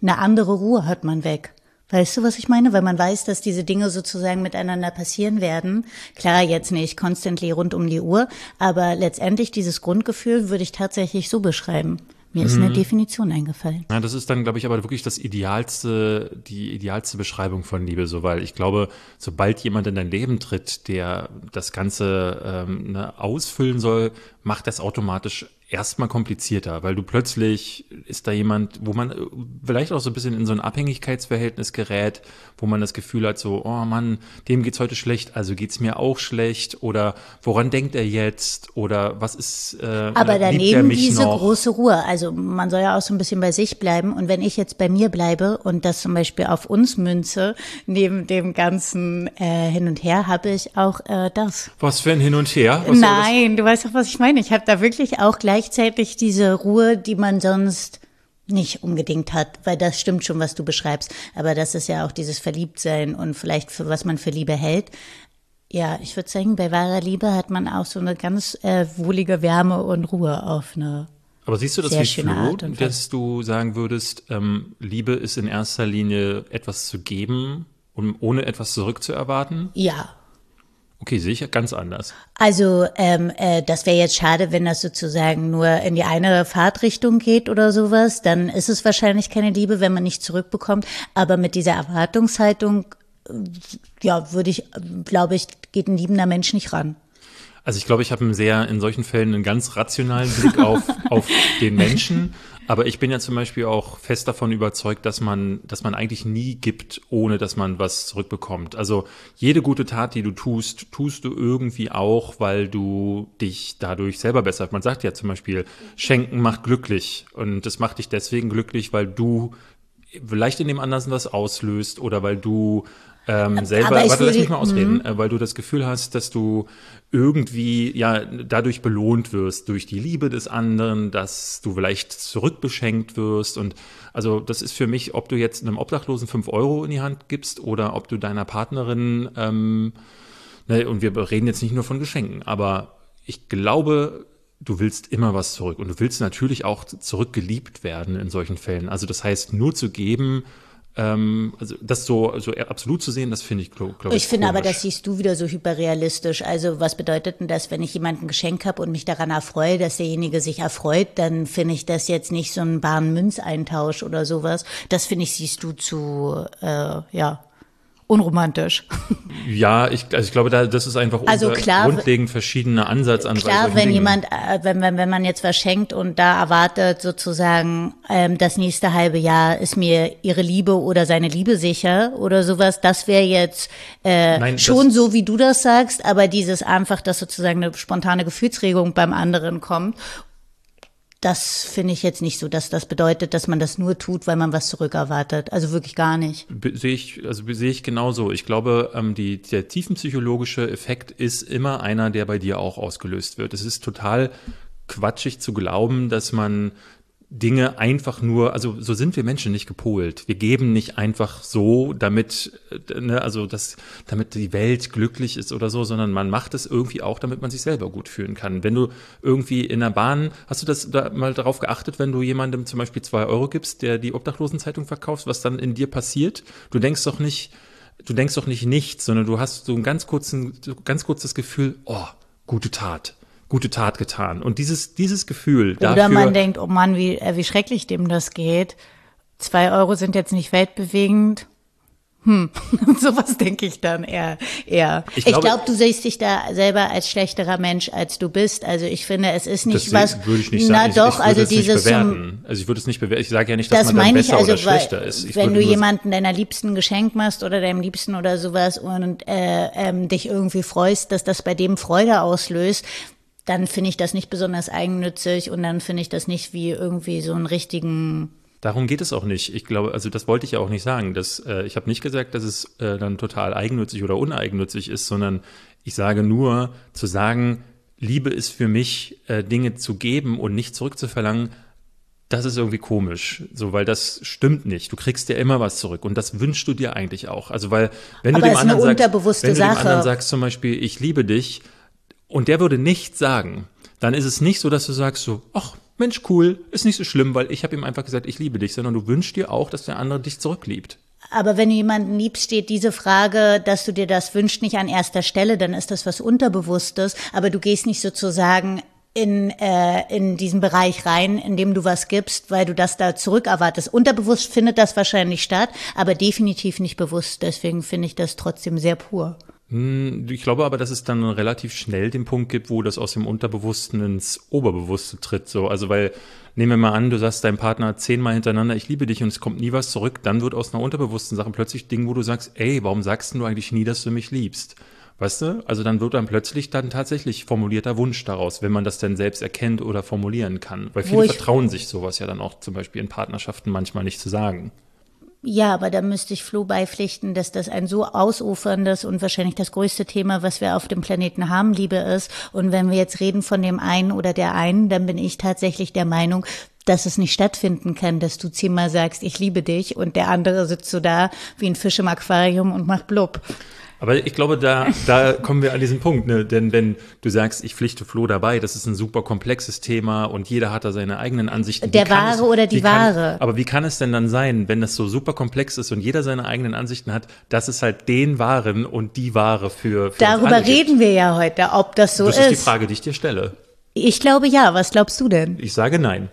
Eine andere Ruhe hat man weg. Weißt du, was ich meine? Weil man weiß, dass diese Dinge sozusagen miteinander passieren werden. Klar, jetzt nicht constantly rund um die Uhr, aber letztendlich dieses Grundgefühl würde ich tatsächlich so beschreiben. Mir ist eine Definition eingefallen. Ja, das ist dann, glaube ich, aber wirklich das idealste, die idealste Beschreibung von Liebe, so weil ich glaube, sobald jemand in dein Leben tritt, der das Ganze ähm, ne, ausfüllen soll, macht das automatisch erstmal komplizierter, weil du plötzlich ist da jemand, wo man äh, vielleicht auch so ein bisschen in so ein Abhängigkeitsverhältnis gerät, wo man das Gefühl hat, so, oh Mann, dem geht's heute schlecht, also geht's mir auch schlecht oder woran denkt er jetzt oder was ist, äh, Aber ne, er daneben diese noch? große Ruhe. Also man soll ja auch so ein bisschen bei sich bleiben. Und wenn ich jetzt bei mir bleibe und das zum Beispiel auf uns münze, neben dem ganzen äh, Hin und Her, habe ich auch äh, das. Was für ein Hin und Her? Was? Nein, du weißt doch, was ich meine. Ich habe da wirklich auch gleichzeitig diese Ruhe, die man sonst nicht unbedingt hat, weil das stimmt schon, was du beschreibst. Aber das ist ja auch dieses Verliebtsein und vielleicht für was man für Liebe hält. Ja, ich würde sagen, bei wahrer Liebe hat man auch so eine ganz äh, wohlige Wärme und Ruhe auf eine. Aber siehst du das wie Flo, dass du sagen würdest, ähm, Liebe ist in erster Linie etwas zu geben, um ohne etwas zurückzuerwarten? Ja, Okay, sehe ich ganz anders. Also ähm, äh, das wäre jetzt schade, wenn das sozusagen nur in die eine Fahrtrichtung geht oder sowas. Dann ist es wahrscheinlich keine Liebe, wenn man nicht zurückbekommt. Aber mit dieser Erwartungshaltung, äh, ja, würde ich, glaube ich, geht ein liebender Mensch nicht ran. Also ich glaube, ich habe einen sehr, in solchen Fällen einen ganz rationalen Blick auf, (laughs) auf den Menschen. Aber ich bin ja zum Beispiel auch fest davon überzeugt, dass man, dass man eigentlich nie gibt, ohne dass man was zurückbekommt. Also jede gute Tat, die du tust, tust du irgendwie auch, weil du dich dadurch selber besser. Man sagt ja zum Beispiel, Schenken macht glücklich. Und das macht dich deswegen glücklich, weil du vielleicht in dem anderen was auslöst oder weil du ähm, selber, aber warte, lass mich mal ausreden, äh, weil du das Gefühl hast, dass du irgendwie ja dadurch belohnt wirst durch die Liebe des anderen, dass du vielleicht zurückbeschenkt wirst. Und also das ist für mich, ob du jetzt einem Obdachlosen fünf Euro in die Hand gibst oder ob du deiner Partnerin ähm, ne, und wir reden jetzt nicht nur von Geschenken, aber ich glaube, du willst immer was zurück. Und du willst natürlich auch zurückgeliebt werden in solchen Fällen. Also das heißt, nur zu geben, ähm, also das so, so absolut zu sehen, das finde ich, glaube glaub Ich finde aber, das siehst du wieder so hyperrealistisch. Also was bedeutet denn das, wenn ich jemandem ein Geschenk habe und mich daran erfreue, dass derjenige sich erfreut, dann finde ich das jetzt nicht so ein Bahnmünzeintausch oder sowas. Das finde ich, siehst du zu, äh, ja, unromantisch. Ja, ich, also ich glaube, da, das ist einfach Also klar, grundlegend verschiedener Ansatz an Klar, wenn Dingen. jemand, äh, wenn, wenn, wenn man jetzt was schenkt und da erwartet sozusagen, ähm, das nächste halbe Jahr ist mir ihre Liebe oder seine Liebe sicher oder sowas, das wäre jetzt äh, Nein, schon so, wie du das sagst, aber dieses einfach, dass sozusagen eine spontane Gefühlsregung beim anderen kommt, das finde ich jetzt nicht so, dass das bedeutet, dass man das nur tut, weil man was zurückerwartet. Also wirklich gar nicht. Sehe ich, also sehe ich genauso. Ich glaube, ähm, die, der tiefenpsychologische Effekt ist immer einer, der bei dir auch ausgelöst wird. Es ist total quatschig zu glauben, dass man Dinge einfach nur, also so sind wir Menschen nicht gepolt. Wir geben nicht einfach so, damit, äh, ne, also das, damit die Welt glücklich ist oder so, sondern man macht es irgendwie auch, damit man sich selber gut fühlen kann. Wenn du irgendwie in der Bahn, hast du das da mal darauf geachtet, wenn du jemandem zum Beispiel zwei Euro gibst, der die Obdachlosenzeitung verkauft, was dann in dir passiert? Du denkst doch nicht, du denkst doch nicht nichts, sondern du hast so ein ganz kurzen, ganz kurzes Gefühl, oh, gute Tat. Gute Tat getan. Und dieses, dieses Gefühl, Oder dafür, man denkt, oh Mann, wie, äh, wie schrecklich dem das geht. Zwei Euro sind jetzt nicht weltbewegend. Hm, (laughs) sowas denke ich dann eher. eher. Ich glaube- glaube, du siehst dich da selber als schlechterer Mensch, als du bist. Also ich finde, es ist nicht was. würde ich nicht na sagen. Ich, doch, ich also es dieses bewerten. also ich würde es nicht bewerten. Ich sage ja nicht, dass das man dann besser also, oder schlechter ist. Ich wenn du jemanden deiner Liebsten Geschenk machst oder deinem Liebsten oder sowas und äh, ähm, dich irgendwie freust, dass das bei dem Freude auslöst, dann finde ich das nicht besonders eigennützig und dann finde ich das nicht wie irgendwie so einen richtigen Darum geht es auch nicht. Ich glaube, also das wollte ich ja auch nicht sagen. Dass, äh, ich habe nicht gesagt, dass es äh, dann total eigennützig oder uneigennützig ist, sondern ich sage nur, zu sagen, Liebe ist für mich, äh, Dinge zu geben und nicht zurückzuverlangen, das ist irgendwie komisch, so weil das stimmt nicht. Du kriegst ja immer was zurück und das wünschst du dir eigentlich auch. Also weil wenn Aber du dem anderen sagst, wenn du Sache. dem anderen sagst zum Beispiel, ich liebe dich und der würde nichts sagen, dann ist es nicht so, dass du sagst so, ach Mensch cool, ist nicht so schlimm, weil ich habe ihm einfach gesagt, ich liebe dich, sondern du wünschst dir auch, dass der andere dich zurückliebt. Aber wenn du jemanden liebst, steht diese Frage, dass du dir das wünschst, nicht an erster Stelle, dann ist das was Unterbewusstes. Aber du gehst nicht sozusagen in, äh, in diesen Bereich rein, in dem du was gibst, weil du das da zurückerwartest. Unterbewusst findet das wahrscheinlich statt, aber definitiv nicht bewusst. Deswegen finde ich das trotzdem sehr pur. Hm, Ich glaube aber, dass es dann relativ schnell den Punkt gibt, wo das aus dem Unterbewussten ins Oberbewusste tritt. So, also weil nehmen wir mal an, du sagst deinem Partner zehnmal hintereinander, ich liebe dich und es kommt nie was zurück, dann wird aus einer unterbewussten Sache plötzlich Ding, wo du sagst, ey, warum sagst du eigentlich nie, dass du mich liebst? Weißt du? Also dann wird dann plötzlich dann tatsächlich formulierter Wunsch daraus, wenn man das denn selbst erkennt oder formulieren kann. Weil viele vertrauen sich sowas ja dann auch zum Beispiel in Partnerschaften manchmal nicht zu sagen. Ja, aber da müsste ich Flo beipflichten, dass das ein so ausuferndes und wahrscheinlich das größte Thema, was wir auf dem Planeten haben, Liebe ist. Und wenn wir jetzt reden von dem einen oder der einen, dann bin ich tatsächlich der Meinung, dass es nicht stattfinden kann, dass du zehnmal sagst, ich liebe dich und der andere sitzt so da wie ein Fisch im Aquarium und macht blub. Aber ich glaube, da, da kommen wir an diesen Punkt, ne? denn wenn du sagst, ich pflichte Flo dabei, das ist ein super komplexes Thema und jeder hat da seine eigenen Ansichten. Der Wahre es, oder die wie kann? Aber wie kann es denn dann sein, wenn das so super komplex ist und jeder seine eigenen Ansichten hat, dass es halt den Wahren und die Wahre für, für Darüber reden wir ja heute, ob das so Das ist. ist die Frage, die ich dir stelle. Ich glaube ja. Was glaubst du denn? Ich sage nein.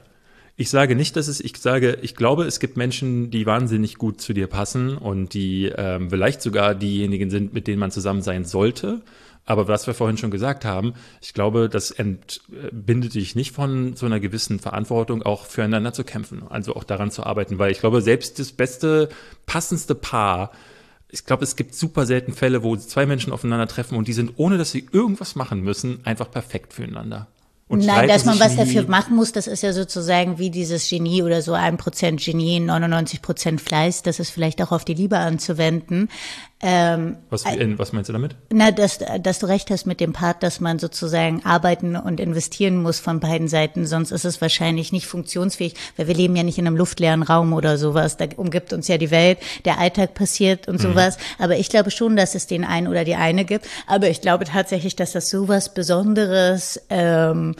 Ich sage nicht, dass es, ich sage, ich glaube, es gibt Menschen, die wahnsinnig gut zu dir passen und die ähm, vielleicht sogar diejenigen sind, mit denen man zusammen sein sollte. Aber was wir vorhin schon gesagt haben, ich glaube, das entbindet dich nicht von so einer gewissen Verantwortung, auch füreinander zu kämpfen, also auch daran zu arbeiten, weil ich glaube, selbst das beste, passendste Paar, ich glaube, es gibt super selten Fälle, wo zwei Menschen aufeinandertreffen und die sind, ohne dass sie irgendwas machen müssen, einfach perfekt füreinander. Und Nein, dass man was nie. dafür machen muss, das ist ja sozusagen wie dieses Genie oder so ein Prozent Genie, 99 Prozent Fleiß, das ist vielleicht auch auf die Liebe anzuwenden. Ähm, Was, in, was meinst du damit? na, dass, dass du recht hast mit dem Part, dass man sozusagen arbeiten und investieren muss von beiden Seiten, sonst ist es wahrscheinlich nicht funktionsfähig, weil wir leben ja nicht in einem luftleeren Raum oder sowas, da umgibt uns ja die Welt, der Alltag passiert und sowas, aber ich glaube schon, dass es den einen oder die eine gibt, aber ich glaube tatsächlich, dass das sowas Besonderes, ähm,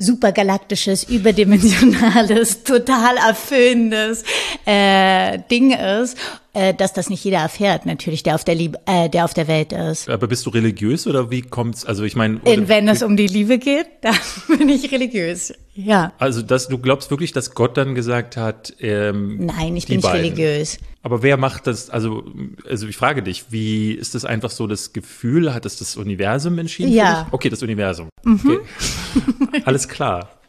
supergalaktisches, überdimensionales, (laughs) total erfüllendes äh, Ding ist, äh, dass das nicht jeder erfährt, natürlich, der auf der Liebe, äh, der auf der Welt ist. Aber bist du religiös oder wie kommt's? Also ich meine, wenn es um die Liebe geht, (laughs) dann bin ich religiös. Ja. also dass du glaubst wirklich, dass Gott dann gesagt hat, ähm, Nein, ich bin nicht beiden. religiös. Aber wer macht das? Also, also ich frage dich, wie ist das einfach so das Gefühl? Hat es das Universum entschieden? Ja. Mhm. Für dich? Okay, das Universum. Okay. (laughs) Alles klar. (laughs)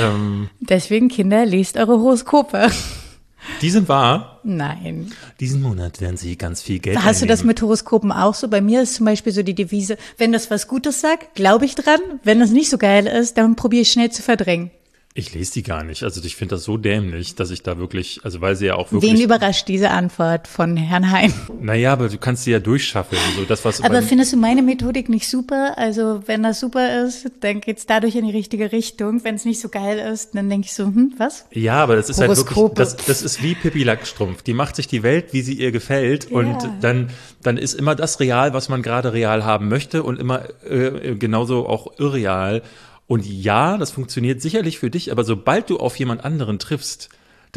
Ähm, Deswegen, Kinder, lest eure Horoskope. Die sind wahr. Nein. Diesen Monat werden sie ganz viel Geld Hast du das einnehmen. mit Horoskopen auch so? Bei mir ist zum Beispiel so die Devise, wenn das was Gutes sagt, glaube ich dran. Wenn das nicht so geil ist, dann probiere ich schnell zu verdrängen. Ich lese die gar nicht. Also ich finde das so dämlich, dass ich da wirklich, also weil sie ja auch Wen wirklich. überrascht diese Antwort von Herrn Heim? Naja, aber du kannst sie ja durchschaffeln. So das, was Aber findest du meine Methodik nicht super? Also wenn das super ist, dann geht's dadurch in die richtige Richtung. Wenn es nicht so geil ist, dann denke ich so, hm, was? Ja, aber das ist halt wirklich, Horoskope. das, das ist wie Pippi Langstrumpf. Die macht sich die Welt, wie sie ihr gefällt und Ja. dann, dann ist immer das real, was man gerade real haben möchte und immer äh, genauso auch irreal. Und ja, das funktioniert sicherlich für dich, aber sobald du auf jemand anderen triffst,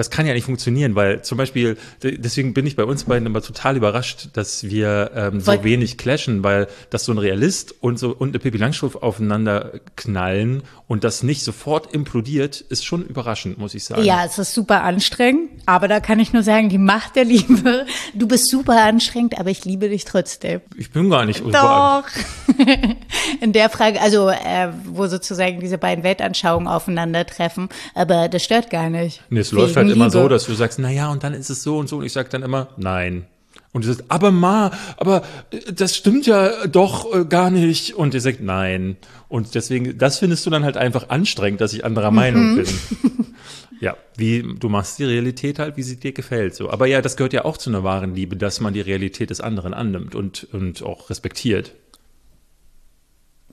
das kann ja nicht funktionieren, weil zum Beispiel, de- deswegen bin ich bei uns beiden immer total überrascht, dass wir ähm, so wenig clashen, weil dass so ein Realist und so und eine Pippi Langstrumpf aufeinander knallen und das nicht sofort implodiert, ist schon überraschend, muss ich sagen. Ja, es ist super anstrengend, aber da kann ich nur sagen, die Macht der Liebe. Du bist super anstrengend, aber ich liebe dich trotzdem. Ich bin gar nicht. Doch. (laughs) In der Frage, also äh, wo sozusagen diese beiden Weltanschauungen aufeinandertreffen, aber das stört gar nicht. Nee, es läuft Wegen halt immer Liebe. so, dass du sagst, na ja, und dann ist es so und so. Und ich sag dann immer, nein. Und du sagst, aber Ma, aber äh, das stimmt ja doch äh, gar nicht. Und ihr sagt, nein. Und deswegen, das findest du dann halt einfach anstrengend, dass ich anderer Mhm. Meinung bin. (laughs) Ja, wie du machst die Realität halt, wie sie dir gefällt. So. Aber ja, das gehört ja auch zu einer wahren Liebe, dass man die Realität des anderen annimmt und, und auch respektiert.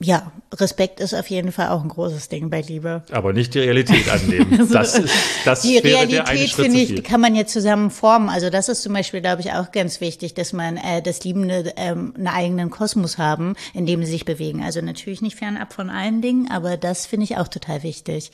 Ja, Respekt ist auf jeden Fall auch ein großes Ding bei Liebe. Aber nicht die Realität annehmen. (laughs) Das ist, das die Realität, finde ich, kann man jetzt zusammen formen. Also das ist zum Beispiel, glaube ich, auch ganz wichtig, dass man äh, das Liebende ähm, einen eigenen Kosmos haben, in dem sie sich bewegen. Also natürlich nicht fernab von allen Dingen, aber das finde ich auch total wichtig.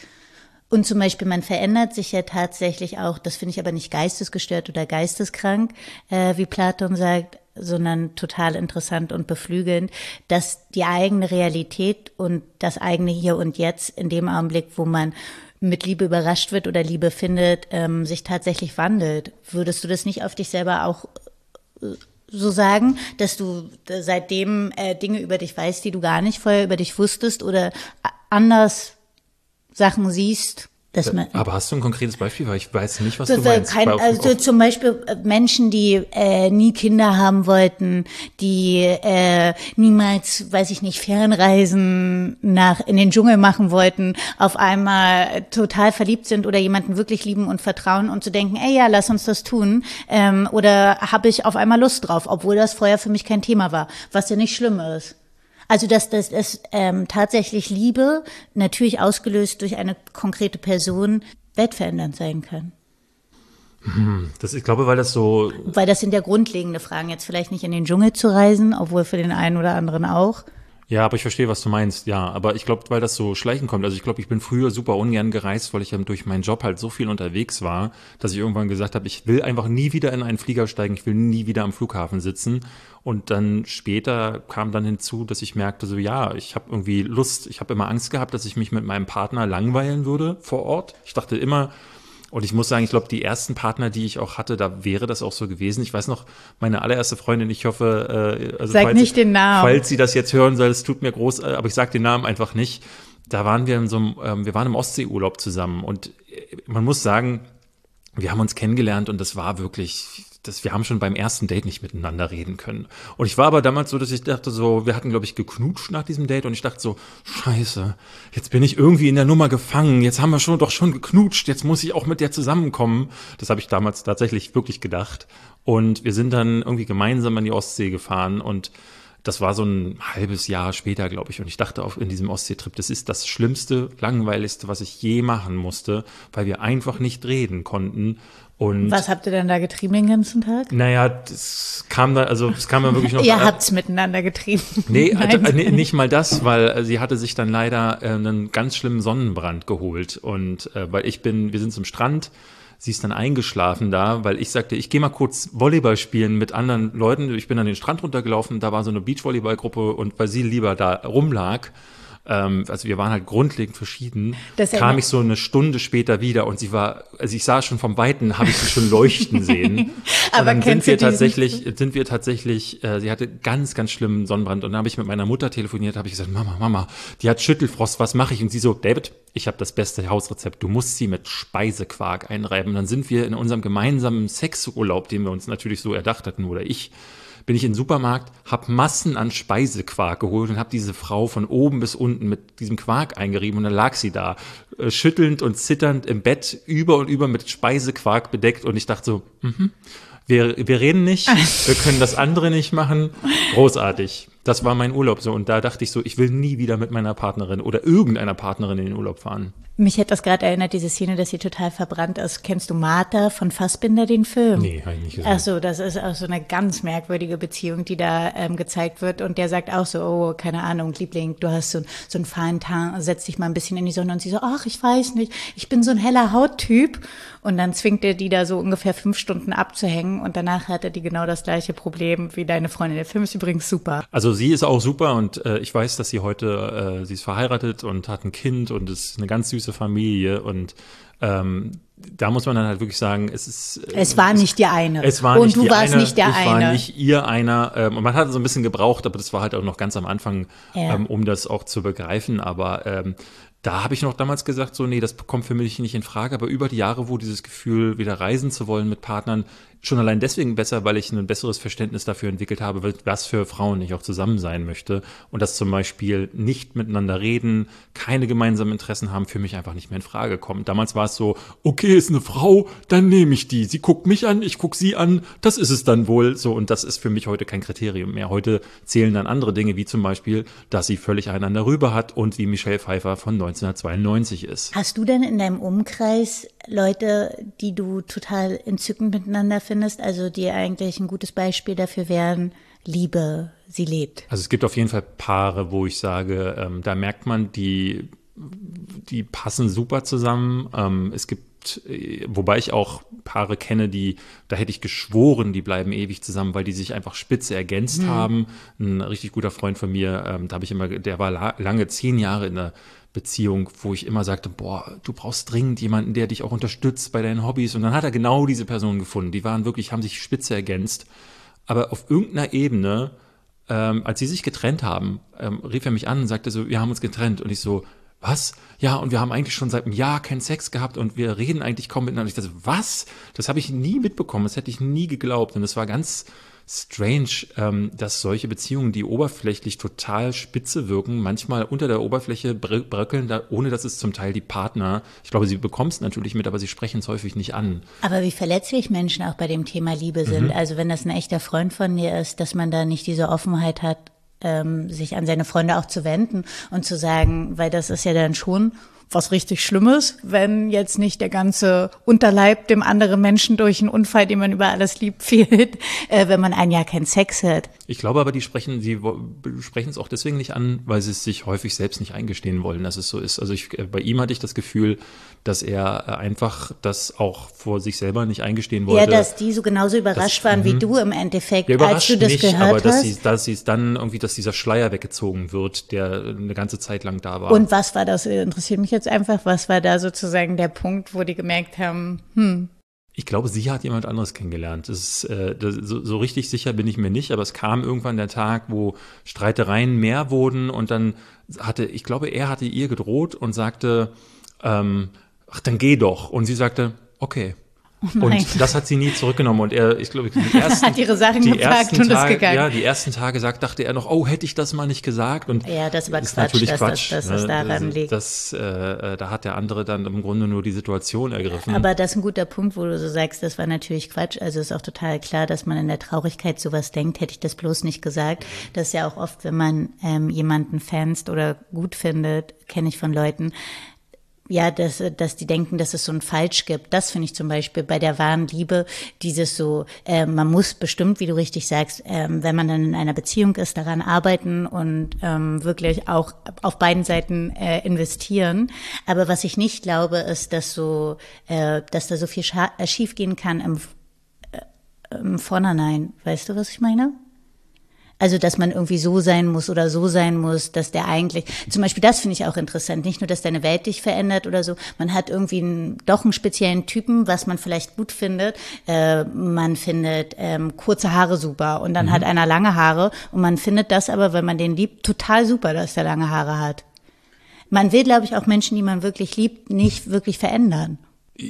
Und zum Beispiel, man verändert sich ja tatsächlich auch, das finde ich aber nicht geistesgestört oder geisteskrank, äh, wie Platon sagt, sondern total interessant und beflügelnd, dass die eigene Realität und das eigene Hier und Jetzt in dem Augenblick, wo man mit Liebe überrascht wird oder Liebe findet, ähm, sich tatsächlich wandelt. Würdest du das nicht auf dich selber auch äh, so sagen, dass du seitdem äh, Dinge über dich weißt, die du gar nicht vorher über dich wusstest oder anders Sachen siehst? Dass man, Aber hast du ein konkretes Beispiel? Weil ich weiß nicht, was du meinst. kein, also zum Beispiel äh, Menschen, die äh, nie Kinder haben wollten, die äh, niemals, weiß ich nicht, Fernreisen nach in den Dschungel machen wollten, auf einmal total verliebt sind oder jemanden wirklich lieben und vertrauen und zu denken, ey ja, lass uns das tun. Ähm, oder habe ich auf einmal Lust drauf, obwohl das vorher für mich kein Thema war, was ja nicht schlimm ist. Also dass das dass, ähm, tatsächlich Liebe natürlich ausgelöst durch eine konkrete Person weltverändernd sein kann. das, ich glaube, weil das so Weil das sind ja grundlegende Fragen, jetzt vielleicht nicht in den Dschungel zu reisen, obwohl für den einen oder anderen auch. Ja, aber ich verstehe, was du meinst. Ja, aber ich glaube, weil das so schleichen kommt. Also ich glaube, ich bin früher super ungern gereist, weil ich ja durch meinen Job halt so viel unterwegs war, dass ich irgendwann gesagt habe, ich will einfach nie wieder in einen Flieger steigen, ich will nie wieder am Flughafen sitzen. Und dann später kam dann hinzu, dass ich merkte, so ja, ich habe irgendwie Lust, ich habe immer Angst gehabt, dass ich mich mit meinem Partner langweilen würde vor Ort. Ich dachte immer, und ich muss sagen, ich glaube, die ersten Partner, die ich auch hatte, da wäre das auch so gewesen. Ich weiß noch, meine allererste Freundin, ich hoffe, äh, also Sag falls, nicht den Namen. Falls sie das jetzt hören soll, es tut mir groß, äh, aber ich sage den Namen einfach nicht. Da waren wir in so einem, ähm, wir waren im Ostseeurlaub zusammen und äh, man muss sagen, wir haben uns kennengelernt und das war wirklich, das, wir haben schon beim ersten Date nicht miteinander reden können. Und ich war aber damals so, dass ich dachte so, wir hatten, glaube ich, geknutscht nach diesem Date und ich dachte so, scheiße, jetzt bin ich irgendwie in der Nummer gefangen, jetzt haben wir schon doch schon geknutscht, jetzt muss ich auch mit der zusammenkommen. Das habe ich damals tatsächlich wirklich gedacht. Und wir sind dann irgendwie gemeinsam an die Ostsee gefahren und das war so ein halbes Jahr später, glaube ich. Und ich dachte auf in diesem Ostseetrip, das ist das Schlimmste, langweiligste, was ich je machen musste, weil wir einfach nicht reden konnten. Und Was habt ihr denn da getrieben den ganzen Tag? naja, das kam da, also es kam dann wirklich noch. (laughs) Ihr habt's miteinander getrieben. (laughs) Nee, Nein. äh, nicht mal das, weil äh, sie hatte sich dann leider äh, einen ganz schlimmen Sonnenbrand geholt. Und äh, weil ich bin, wir sind zum Strand, sie ist dann eingeschlafen da, weil ich sagte, ich gehe mal kurz Volleyball spielen mit anderen Leuten. Ich bin an den Strand runtergelaufen, da war so eine Beachvolleyballgruppe und weil sie lieber da rumlag, ähm, also wir waren halt grundlegend verschieden, Das kam ich so eine Stunde später wieder und sie war, also ich sah schon vom Weiten, habe ich sie schon leuchten sehen. (laughs) und Aber dann sind wir tatsächlich, sind wir tatsächlich, äh, sie hatte ganz, ganz schlimmen Sonnenbrand und dann habe ich mit meiner Mutter telefoniert, habe ich gesagt, Mama, Mama, die hat Schüttelfrost, was mache ich? Und sie so, David, ich habe das beste Hausrezept, du musst sie mit Speisequark einreiben. Und dann sind wir in unserem gemeinsamen Sexurlaub, den wir uns natürlich so erdacht hatten, oder ich, bin ich in den Supermarkt, habe Massen an Speisequark geholt und habe diese Frau von oben bis unten mit diesem Quark eingerieben und dann lag sie da, äh, schüttelnd und zitternd im Bett, über und über mit Speisequark bedeckt und ich dachte so, mhm, wir, wir reden nicht, (laughs) wir können das andere nicht machen, großartig. Das war mein Urlaub so und da dachte ich so, ich will nie wieder mit meiner Partnerin oder irgendeiner Partnerin in den Urlaub fahren. Mich hat das gerade erinnert, diese Szene, dass sie total verbrannt ist. Kennst du Martha von Fassbinder, den Film? Nee, hab ich nicht gesehen. Ach so, das ist auch so eine ganz merkwürdige Beziehung, die da ähm, gezeigt wird. Und der sagt auch so, oh, keine Ahnung, Liebling, du hast so, so einen feinen Tag, setz dich mal ein bisschen in die Sonne. Und sie so, ach, ich weiß nicht, ich bin so ein heller Hauttyp. Und dann zwingt er die da so ungefähr fünf Stunden abzuhängen. Und danach hatte die genau das gleiche Problem wie deine Freundin. Der Film ist übrigens super. Also sie ist auch super und äh, ich weiß, dass sie heute, äh, sie ist verheiratet und hat ein Kind und ist eine ganz süße Familie und ähm, da muss man dann halt wirklich sagen, es ist äh, Es war nicht die eine. es war Und nicht du die warst eine, nicht der ich eine. war nicht ihr einer. Ähm, und man hat so ein bisschen gebraucht, aber das war halt auch noch ganz am Anfang, Ja. ähm, um das auch zu begreifen. Aber ähm, da habe ich noch damals gesagt, so, nee, das kommt für mich nicht in Frage. Aber über die Jahre, wo dieses Gefühl, wieder reisen zu wollen mit Partnern, schon allein deswegen besser, weil ich ein besseres Verständnis dafür entwickelt habe, was für Frauen ich auch zusammen sein möchte. Und dass zum Beispiel nicht miteinander reden, keine gemeinsamen Interessen haben, für mich einfach nicht mehr in Frage kommt. Damals war es so, okay, ist eine Frau, dann nehme ich die. Sie guckt mich an, ich guck sie an, das ist es dann wohl. So, und das ist für mich heute kein Kriterium mehr. Heute zählen dann andere Dinge, wie zum Beispiel, dass sie völlig einander rüber hat und wie Michelle Pfeiffer von 1992 ist. Hast du denn in deinem Umkreis Leute, die du total entzückend miteinander findest, also die eigentlich ein gutes Beispiel dafür wären, Liebe, sie lebt? Also es gibt auf jeden Fall Paare, wo ich sage, ähm, da merkt man, die, die passen super zusammen. Ähm, es gibt, äh, wobei ich auch Paare kenne, die, da hätte ich geschworen, die bleiben ewig zusammen, weil die sich einfach spitze ergänzt mhm. haben. Ein richtig guter Freund von mir, ähm, da habe ich immer, der war la lange zehn Jahre in der Beziehung, wo ich immer sagte, boah, du brauchst dringend jemanden, der dich auch unterstützt bei deinen Hobbys. Und dann hat er genau diese Person gefunden. Die waren wirklich, haben sich spitze ergänzt. Aber auf irgendeiner Ebene, ähm, als sie sich getrennt haben, ähm, rief er mich an und sagte so, wir haben uns getrennt. Und ich so, was? Ja, und wir haben eigentlich schon seit einem Jahr keinen Sex gehabt und wir reden eigentlich kaum miteinander. Ich dachte, was? Das habe ich nie mitbekommen, das hätte ich nie geglaubt. Und es war ganz, strange, ähm, dass solche Beziehungen, die oberflächlich total spitze wirken, manchmal unter der Oberfläche bröckeln, da, ohne dass es zum Teil die Partner, ich glaube, sie bekommen es natürlich mit, aber sie sprechen es häufig nicht an. Aber wie verletzlich Menschen auch bei dem Thema Liebe sind. Mhm. Also wenn das ein echter Freund von dir ist, dass man da nicht diese Offenheit hat, ähm, sich an seine Freunde auch zu wenden und zu sagen, weil das ist ja dann schon was richtig Schlimmes, wenn jetzt nicht der ganze Unterleib dem anderen Menschen durch einen Unfall, den man über alles liebt, (laughs) fehlt, äh, wenn man ein Jahr keinen Sex hat. Ich glaube aber, die sprechen, die sprechen es auch deswegen nicht an, weil sie es sich häufig selbst nicht eingestehen wollen, dass es so ist. Also ich, äh, bei ihm hatte ich das Gefühl, dass er äh, einfach das auch vor sich selber nicht eingestehen wollte. Ja, dass die so genauso überrascht das, waren wie mhm. du im Endeffekt, ja, als du das nicht, gehört aber hast. dass sie, dass sie es dann irgendwie, dass dieser Schleier weggezogen wird, der eine ganze Zeit lang da war. Und was war das? Interessiert mich jetzt einfach, was war da sozusagen der Punkt, wo die gemerkt haben, hm, ich glaube, sie hat jemand anderes kennengelernt. Das ist, äh, das, so, so, richtig sicher bin ich mir nicht, aber es kam irgendwann der Tag, wo Streitereien mehr wurden und dann hatte, ich glaube, er hatte ihr gedroht und sagte, ähm, ach, dann geh doch. Und sie sagte, okay. Oh und das hat sie nie zurückgenommen. Und er, ich glaube, die (laughs) ersten, hat ihre Sachen die gepackt und Tage, ist gegangen. Ja, die ersten Tage sagt, dachte er noch, oh, hätte ich das mal nicht gesagt. Und ja, das war ist Quatsch, natürlich dass, Quatsch. Dass, dass, ne? daran liegt. Das, äh, äh, da hat der andere dann im Grunde nur die Situation ergriffen. Aber das ist ein guter Punkt, wo du so sagst, das war natürlich Quatsch. Also ist auch total klar, dass man in der Traurigkeit sowas denkt. Hätte ich das bloß nicht gesagt. Das ist ja auch oft, wenn man ähm, jemanden fanst oder gut findet, kenne ich von Leuten, ja, dass, dass die denken, dass es so ein Falsch gibt. Das finde ich zum Beispiel bei der wahren Liebe, dieses so, äh, man muss bestimmt, wie du richtig sagst, äh, wenn man dann in einer Beziehung ist, daran arbeiten und ähm, wirklich auch auf beiden Seiten äh, investieren. Aber was ich nicht glaube, ist, dass so, äh, dass da so viel äh, schiefgehen kann im, äh, im Vornherein. Weißt du, was ich meine? Also, dass man irgendwie so sein muss oder so sein muss, dass der eigentlich, zum Beispiel das finde ich auch interessant, nicht nur, dass deine Welt dich verändert oder so, man hat irgendwie einen, doch einen speziellen Typen, was man vielleicht gut findet. Äh, man findet ähm, kurze Haare super und dann mhm. hat einer lange Haare und man findet das aber, wenn man den liebt, total super, dass der lange Haare hat. Man will, glaube ich, auch Menschen, die man wirklich liebt, nicht wirklich verändern.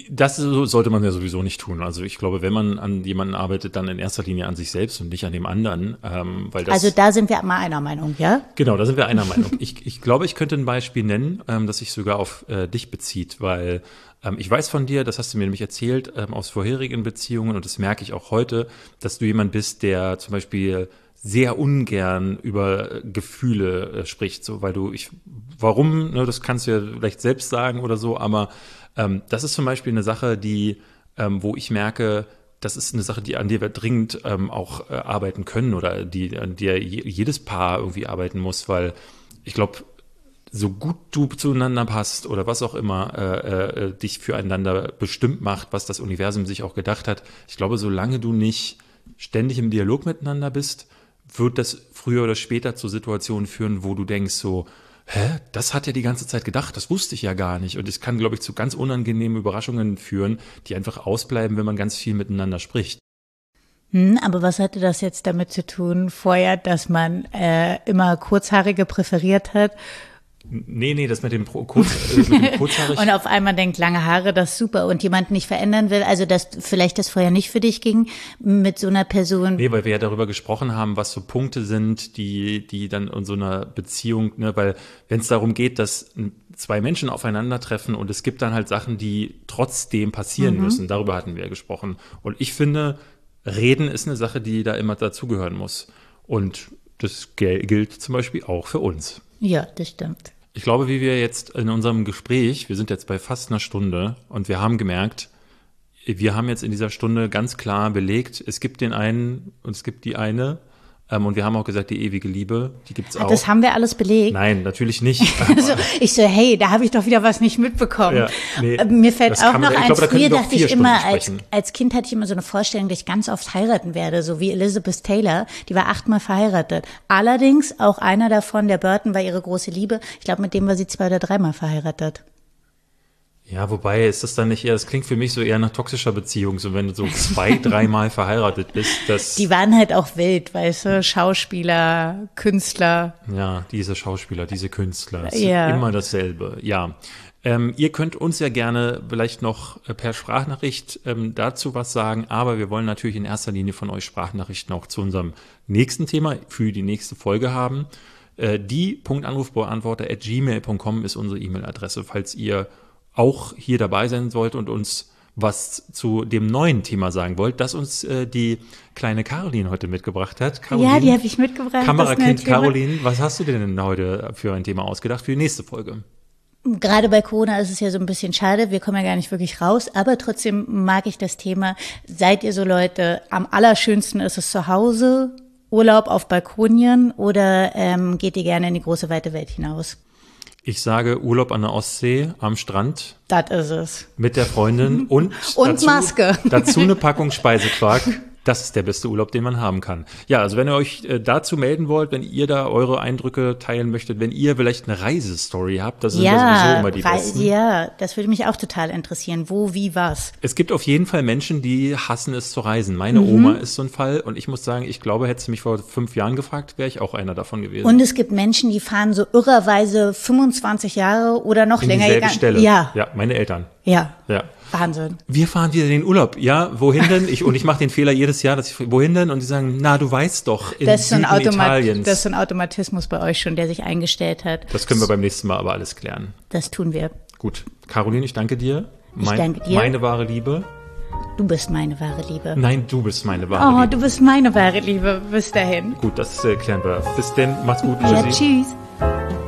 Das sollte man ja sowieso nicht tun. Also ich glaube, wenn man an jemanden arbeitet, dann in erster Linie an sich selbst und nicht an dem anderen. Ähm, weil das, also da sind wir mal einer Meinung, ja? Genau, da sind wir einer Meinung. Ich, ich glaube, ich könnte ein Beispiel nennen, ähm, das sich sogar auf äh, dich bezieht, weil ähm, ich weiß von dir, das hast du mir nämlich erzählt, ähm, aus vorherigen Beziehungen und das merke ich auch heute, dass du jemand bist, der zum Beispiel sehr ungern über Gefühle äh, spricht, so weil du ich warum, ne, das kannst du ja vielleicht selbst sagen oder so, aber ähm, das ist zum Beispiel eine Sache, die, ähm, wo ich merke, das ist eine Sache, die, an der wir dringend ähm, auch äh, arbeiten können oder die, an der jedes Paar irgendwie arbeiten muss, weil ich glaube, so gut du zueinander passt oder was auch immer äh, äh, dich füreinander bestimmt macht, was das Universum sich auch gedacht hat, ich glaube, solange du nicht ständig im Dialog miteinander bist, wird das früher oder später zu Situationen führen, wo du denkst so, hä, das hat er die ganze Zeit gedacht, das wusste ich ja gar nicht. Und es kann, glaube ich, zu ganz unangenehmen Überraschungen führen, die einfach ausbleiben, wenn man ganz viel miteinander spricht. Hm, aber was hatte das jetzt damit zu tun, vorher, dass man äh, immer Kurzhaarige präferiert hat Nee, nee, das mit dem, Kurz, äh, mit dem (laughs) Kurzhaarig. und auf einmal denkt, lange Haare, das ist super und jemand nicht verändern will, also dass vielleicht das vorher nicht für dich ging mit so einer Person. Nee, weil wir ja darüber gesprochen haben, was so Punkte sind, die, die dann in so einer Beziehung, ne, weil wenn es darum geht, dass zwei Menschen aufeinandertreffen und es gibt dann halt Sachen, die trotzdem passieren müssen. Darüber hatten wir ja gesprochen. Und ich finde, Reden ist eine Sache, die da immer dazugehören muss. Und das gilt zum Beispiel auch für uns. Ja, das stimmt. Ich glaube, wie wir jetzt in unserem Gespräch, wir sind jetzt bei fast einer Stunde und wir haben gemerkt, wir haben jetzt in dieser Stunde ganz klar belegt, es gibt den einen und es gibt die eine. Ähm, und wir haben auch gesagt, die ewige Liebe, die gibt's auch. Das haben wir alles belegt. Nein, natürlich nicht. (laughs) Also ich so, hey, da habe ich doch wieder was nicht mitbekommen. Ja, nee, Äh, Mir fällt auch noch man- ich ein, glaube, da früher dachte ich immer, als, als Kind hatte ich immer so eine Vorstellung, dass ich ganz oft heiraten werde, so wie Elizabeth Taylor, die war achtmal verheiratet. Allerdings auch einer davon, der Burton, war ihre große Liebe. Ich glaube, mit dem war sie zwei oder dreimal verheiratet. Ja, wobei ist das dann nicht eher, das klingt für mich so eher nach toxischer Beziehung, so wenn du so zwei, (laughs) dreimal verheiratet bist, das, Die waren halt auch wild, weißt du, Schauspieler, Künstler. ja, diese Schauspieler, diese Künstler, es Ja. immer dasselbe, ja. Ähm, ihr könnt uns ja gerne vielleicht noch äh, per Sprachnachricht ähm, dazu was sagen, aber wir wollen natürlich in erster Linie von euch Sprachnachrichten auch zu unserem nächsten Thema für die nächste Folge haben. Äh, die Punktanrufbeantworter at gmail.com ist unsere E-Mail-Adresse, falls ihr auch hier dabei sein wollt und uns was zu dem neuen Thema sagen wollt, das uns äh, die kleine Caroline heute mitgebracht hat. Caroline, Ja, die habe ich mitgebracht. Kamerakind. Caroline, was hast du denn heute für ein Thema ausgedacht für die nächste Folge? Gerade bei Corona ist es ja so ein bisschen schade, wir kommen ja gar nicht wirklich raus, aber trotzdem mag ich das Thema. Seid ihr so Leute, am allerschönsten ist es zu Hause, Urlaub auf Balkonien oder ähm, geht ihr gerne in die große weite Welt hinaus? Ich sage Urlaub an der Ostsee am Strand Das ist es. mit der Freundin und, Und dazu, Maske. dazu eine Packung Speisequark. (laughs) Das ist der beste Urlaub, den man haben kann. Ja, also wenn ihr euch äh, dazu melden wollt, wenn ihr da eure Eindrücke teilen möchtet, wenn ihr vielleicht eine Reisestory habt, das sind ja, sowieso immer die besten. ja, das würde mich auch total interessieren. Wo, wie, was? Es gibt auf jeden Fall Menschen, die hassen es zu reisen. Meine Mhm. Oma ist so ein Fall und ich muss sagen, ich glaube, hättest du mich vor fünf Jahren gefragt, wäre ich auch einer davon gewesen. Und es gibt Menschen, die fahren so irrerweise 25 Jahre oder noch In länger. dieselbe Stelle. Ja, ja, meine Eltern. ja, Ja. Wahnsinn. Wir fahren wieder in den Urlaub. Ja, wohin denn? Ich, und ich mache den Fehler jedes Jahr, dass ich, wohin denn? Und die sagen, na, du weißt doch, in Das ist, so ein Süden Automat Italiens. das ist so ein Automatismus bei euch schon, der sich eingestellt hat. Das können wir beim nächsten Mal aber alles klären. Das tun wir. Gut. Caroline, ich danke dir. Ich danke dir. Meine wahre Liebe. Du bist meine wahre Liebe. Nein, du bist meine wahre Oh, Liebe. du bist meine wahre Liebe. Bis dahin. Gut, das äh, klären wir. Bis denn. Macht's gut. Ja, Tschüssi. tschüss.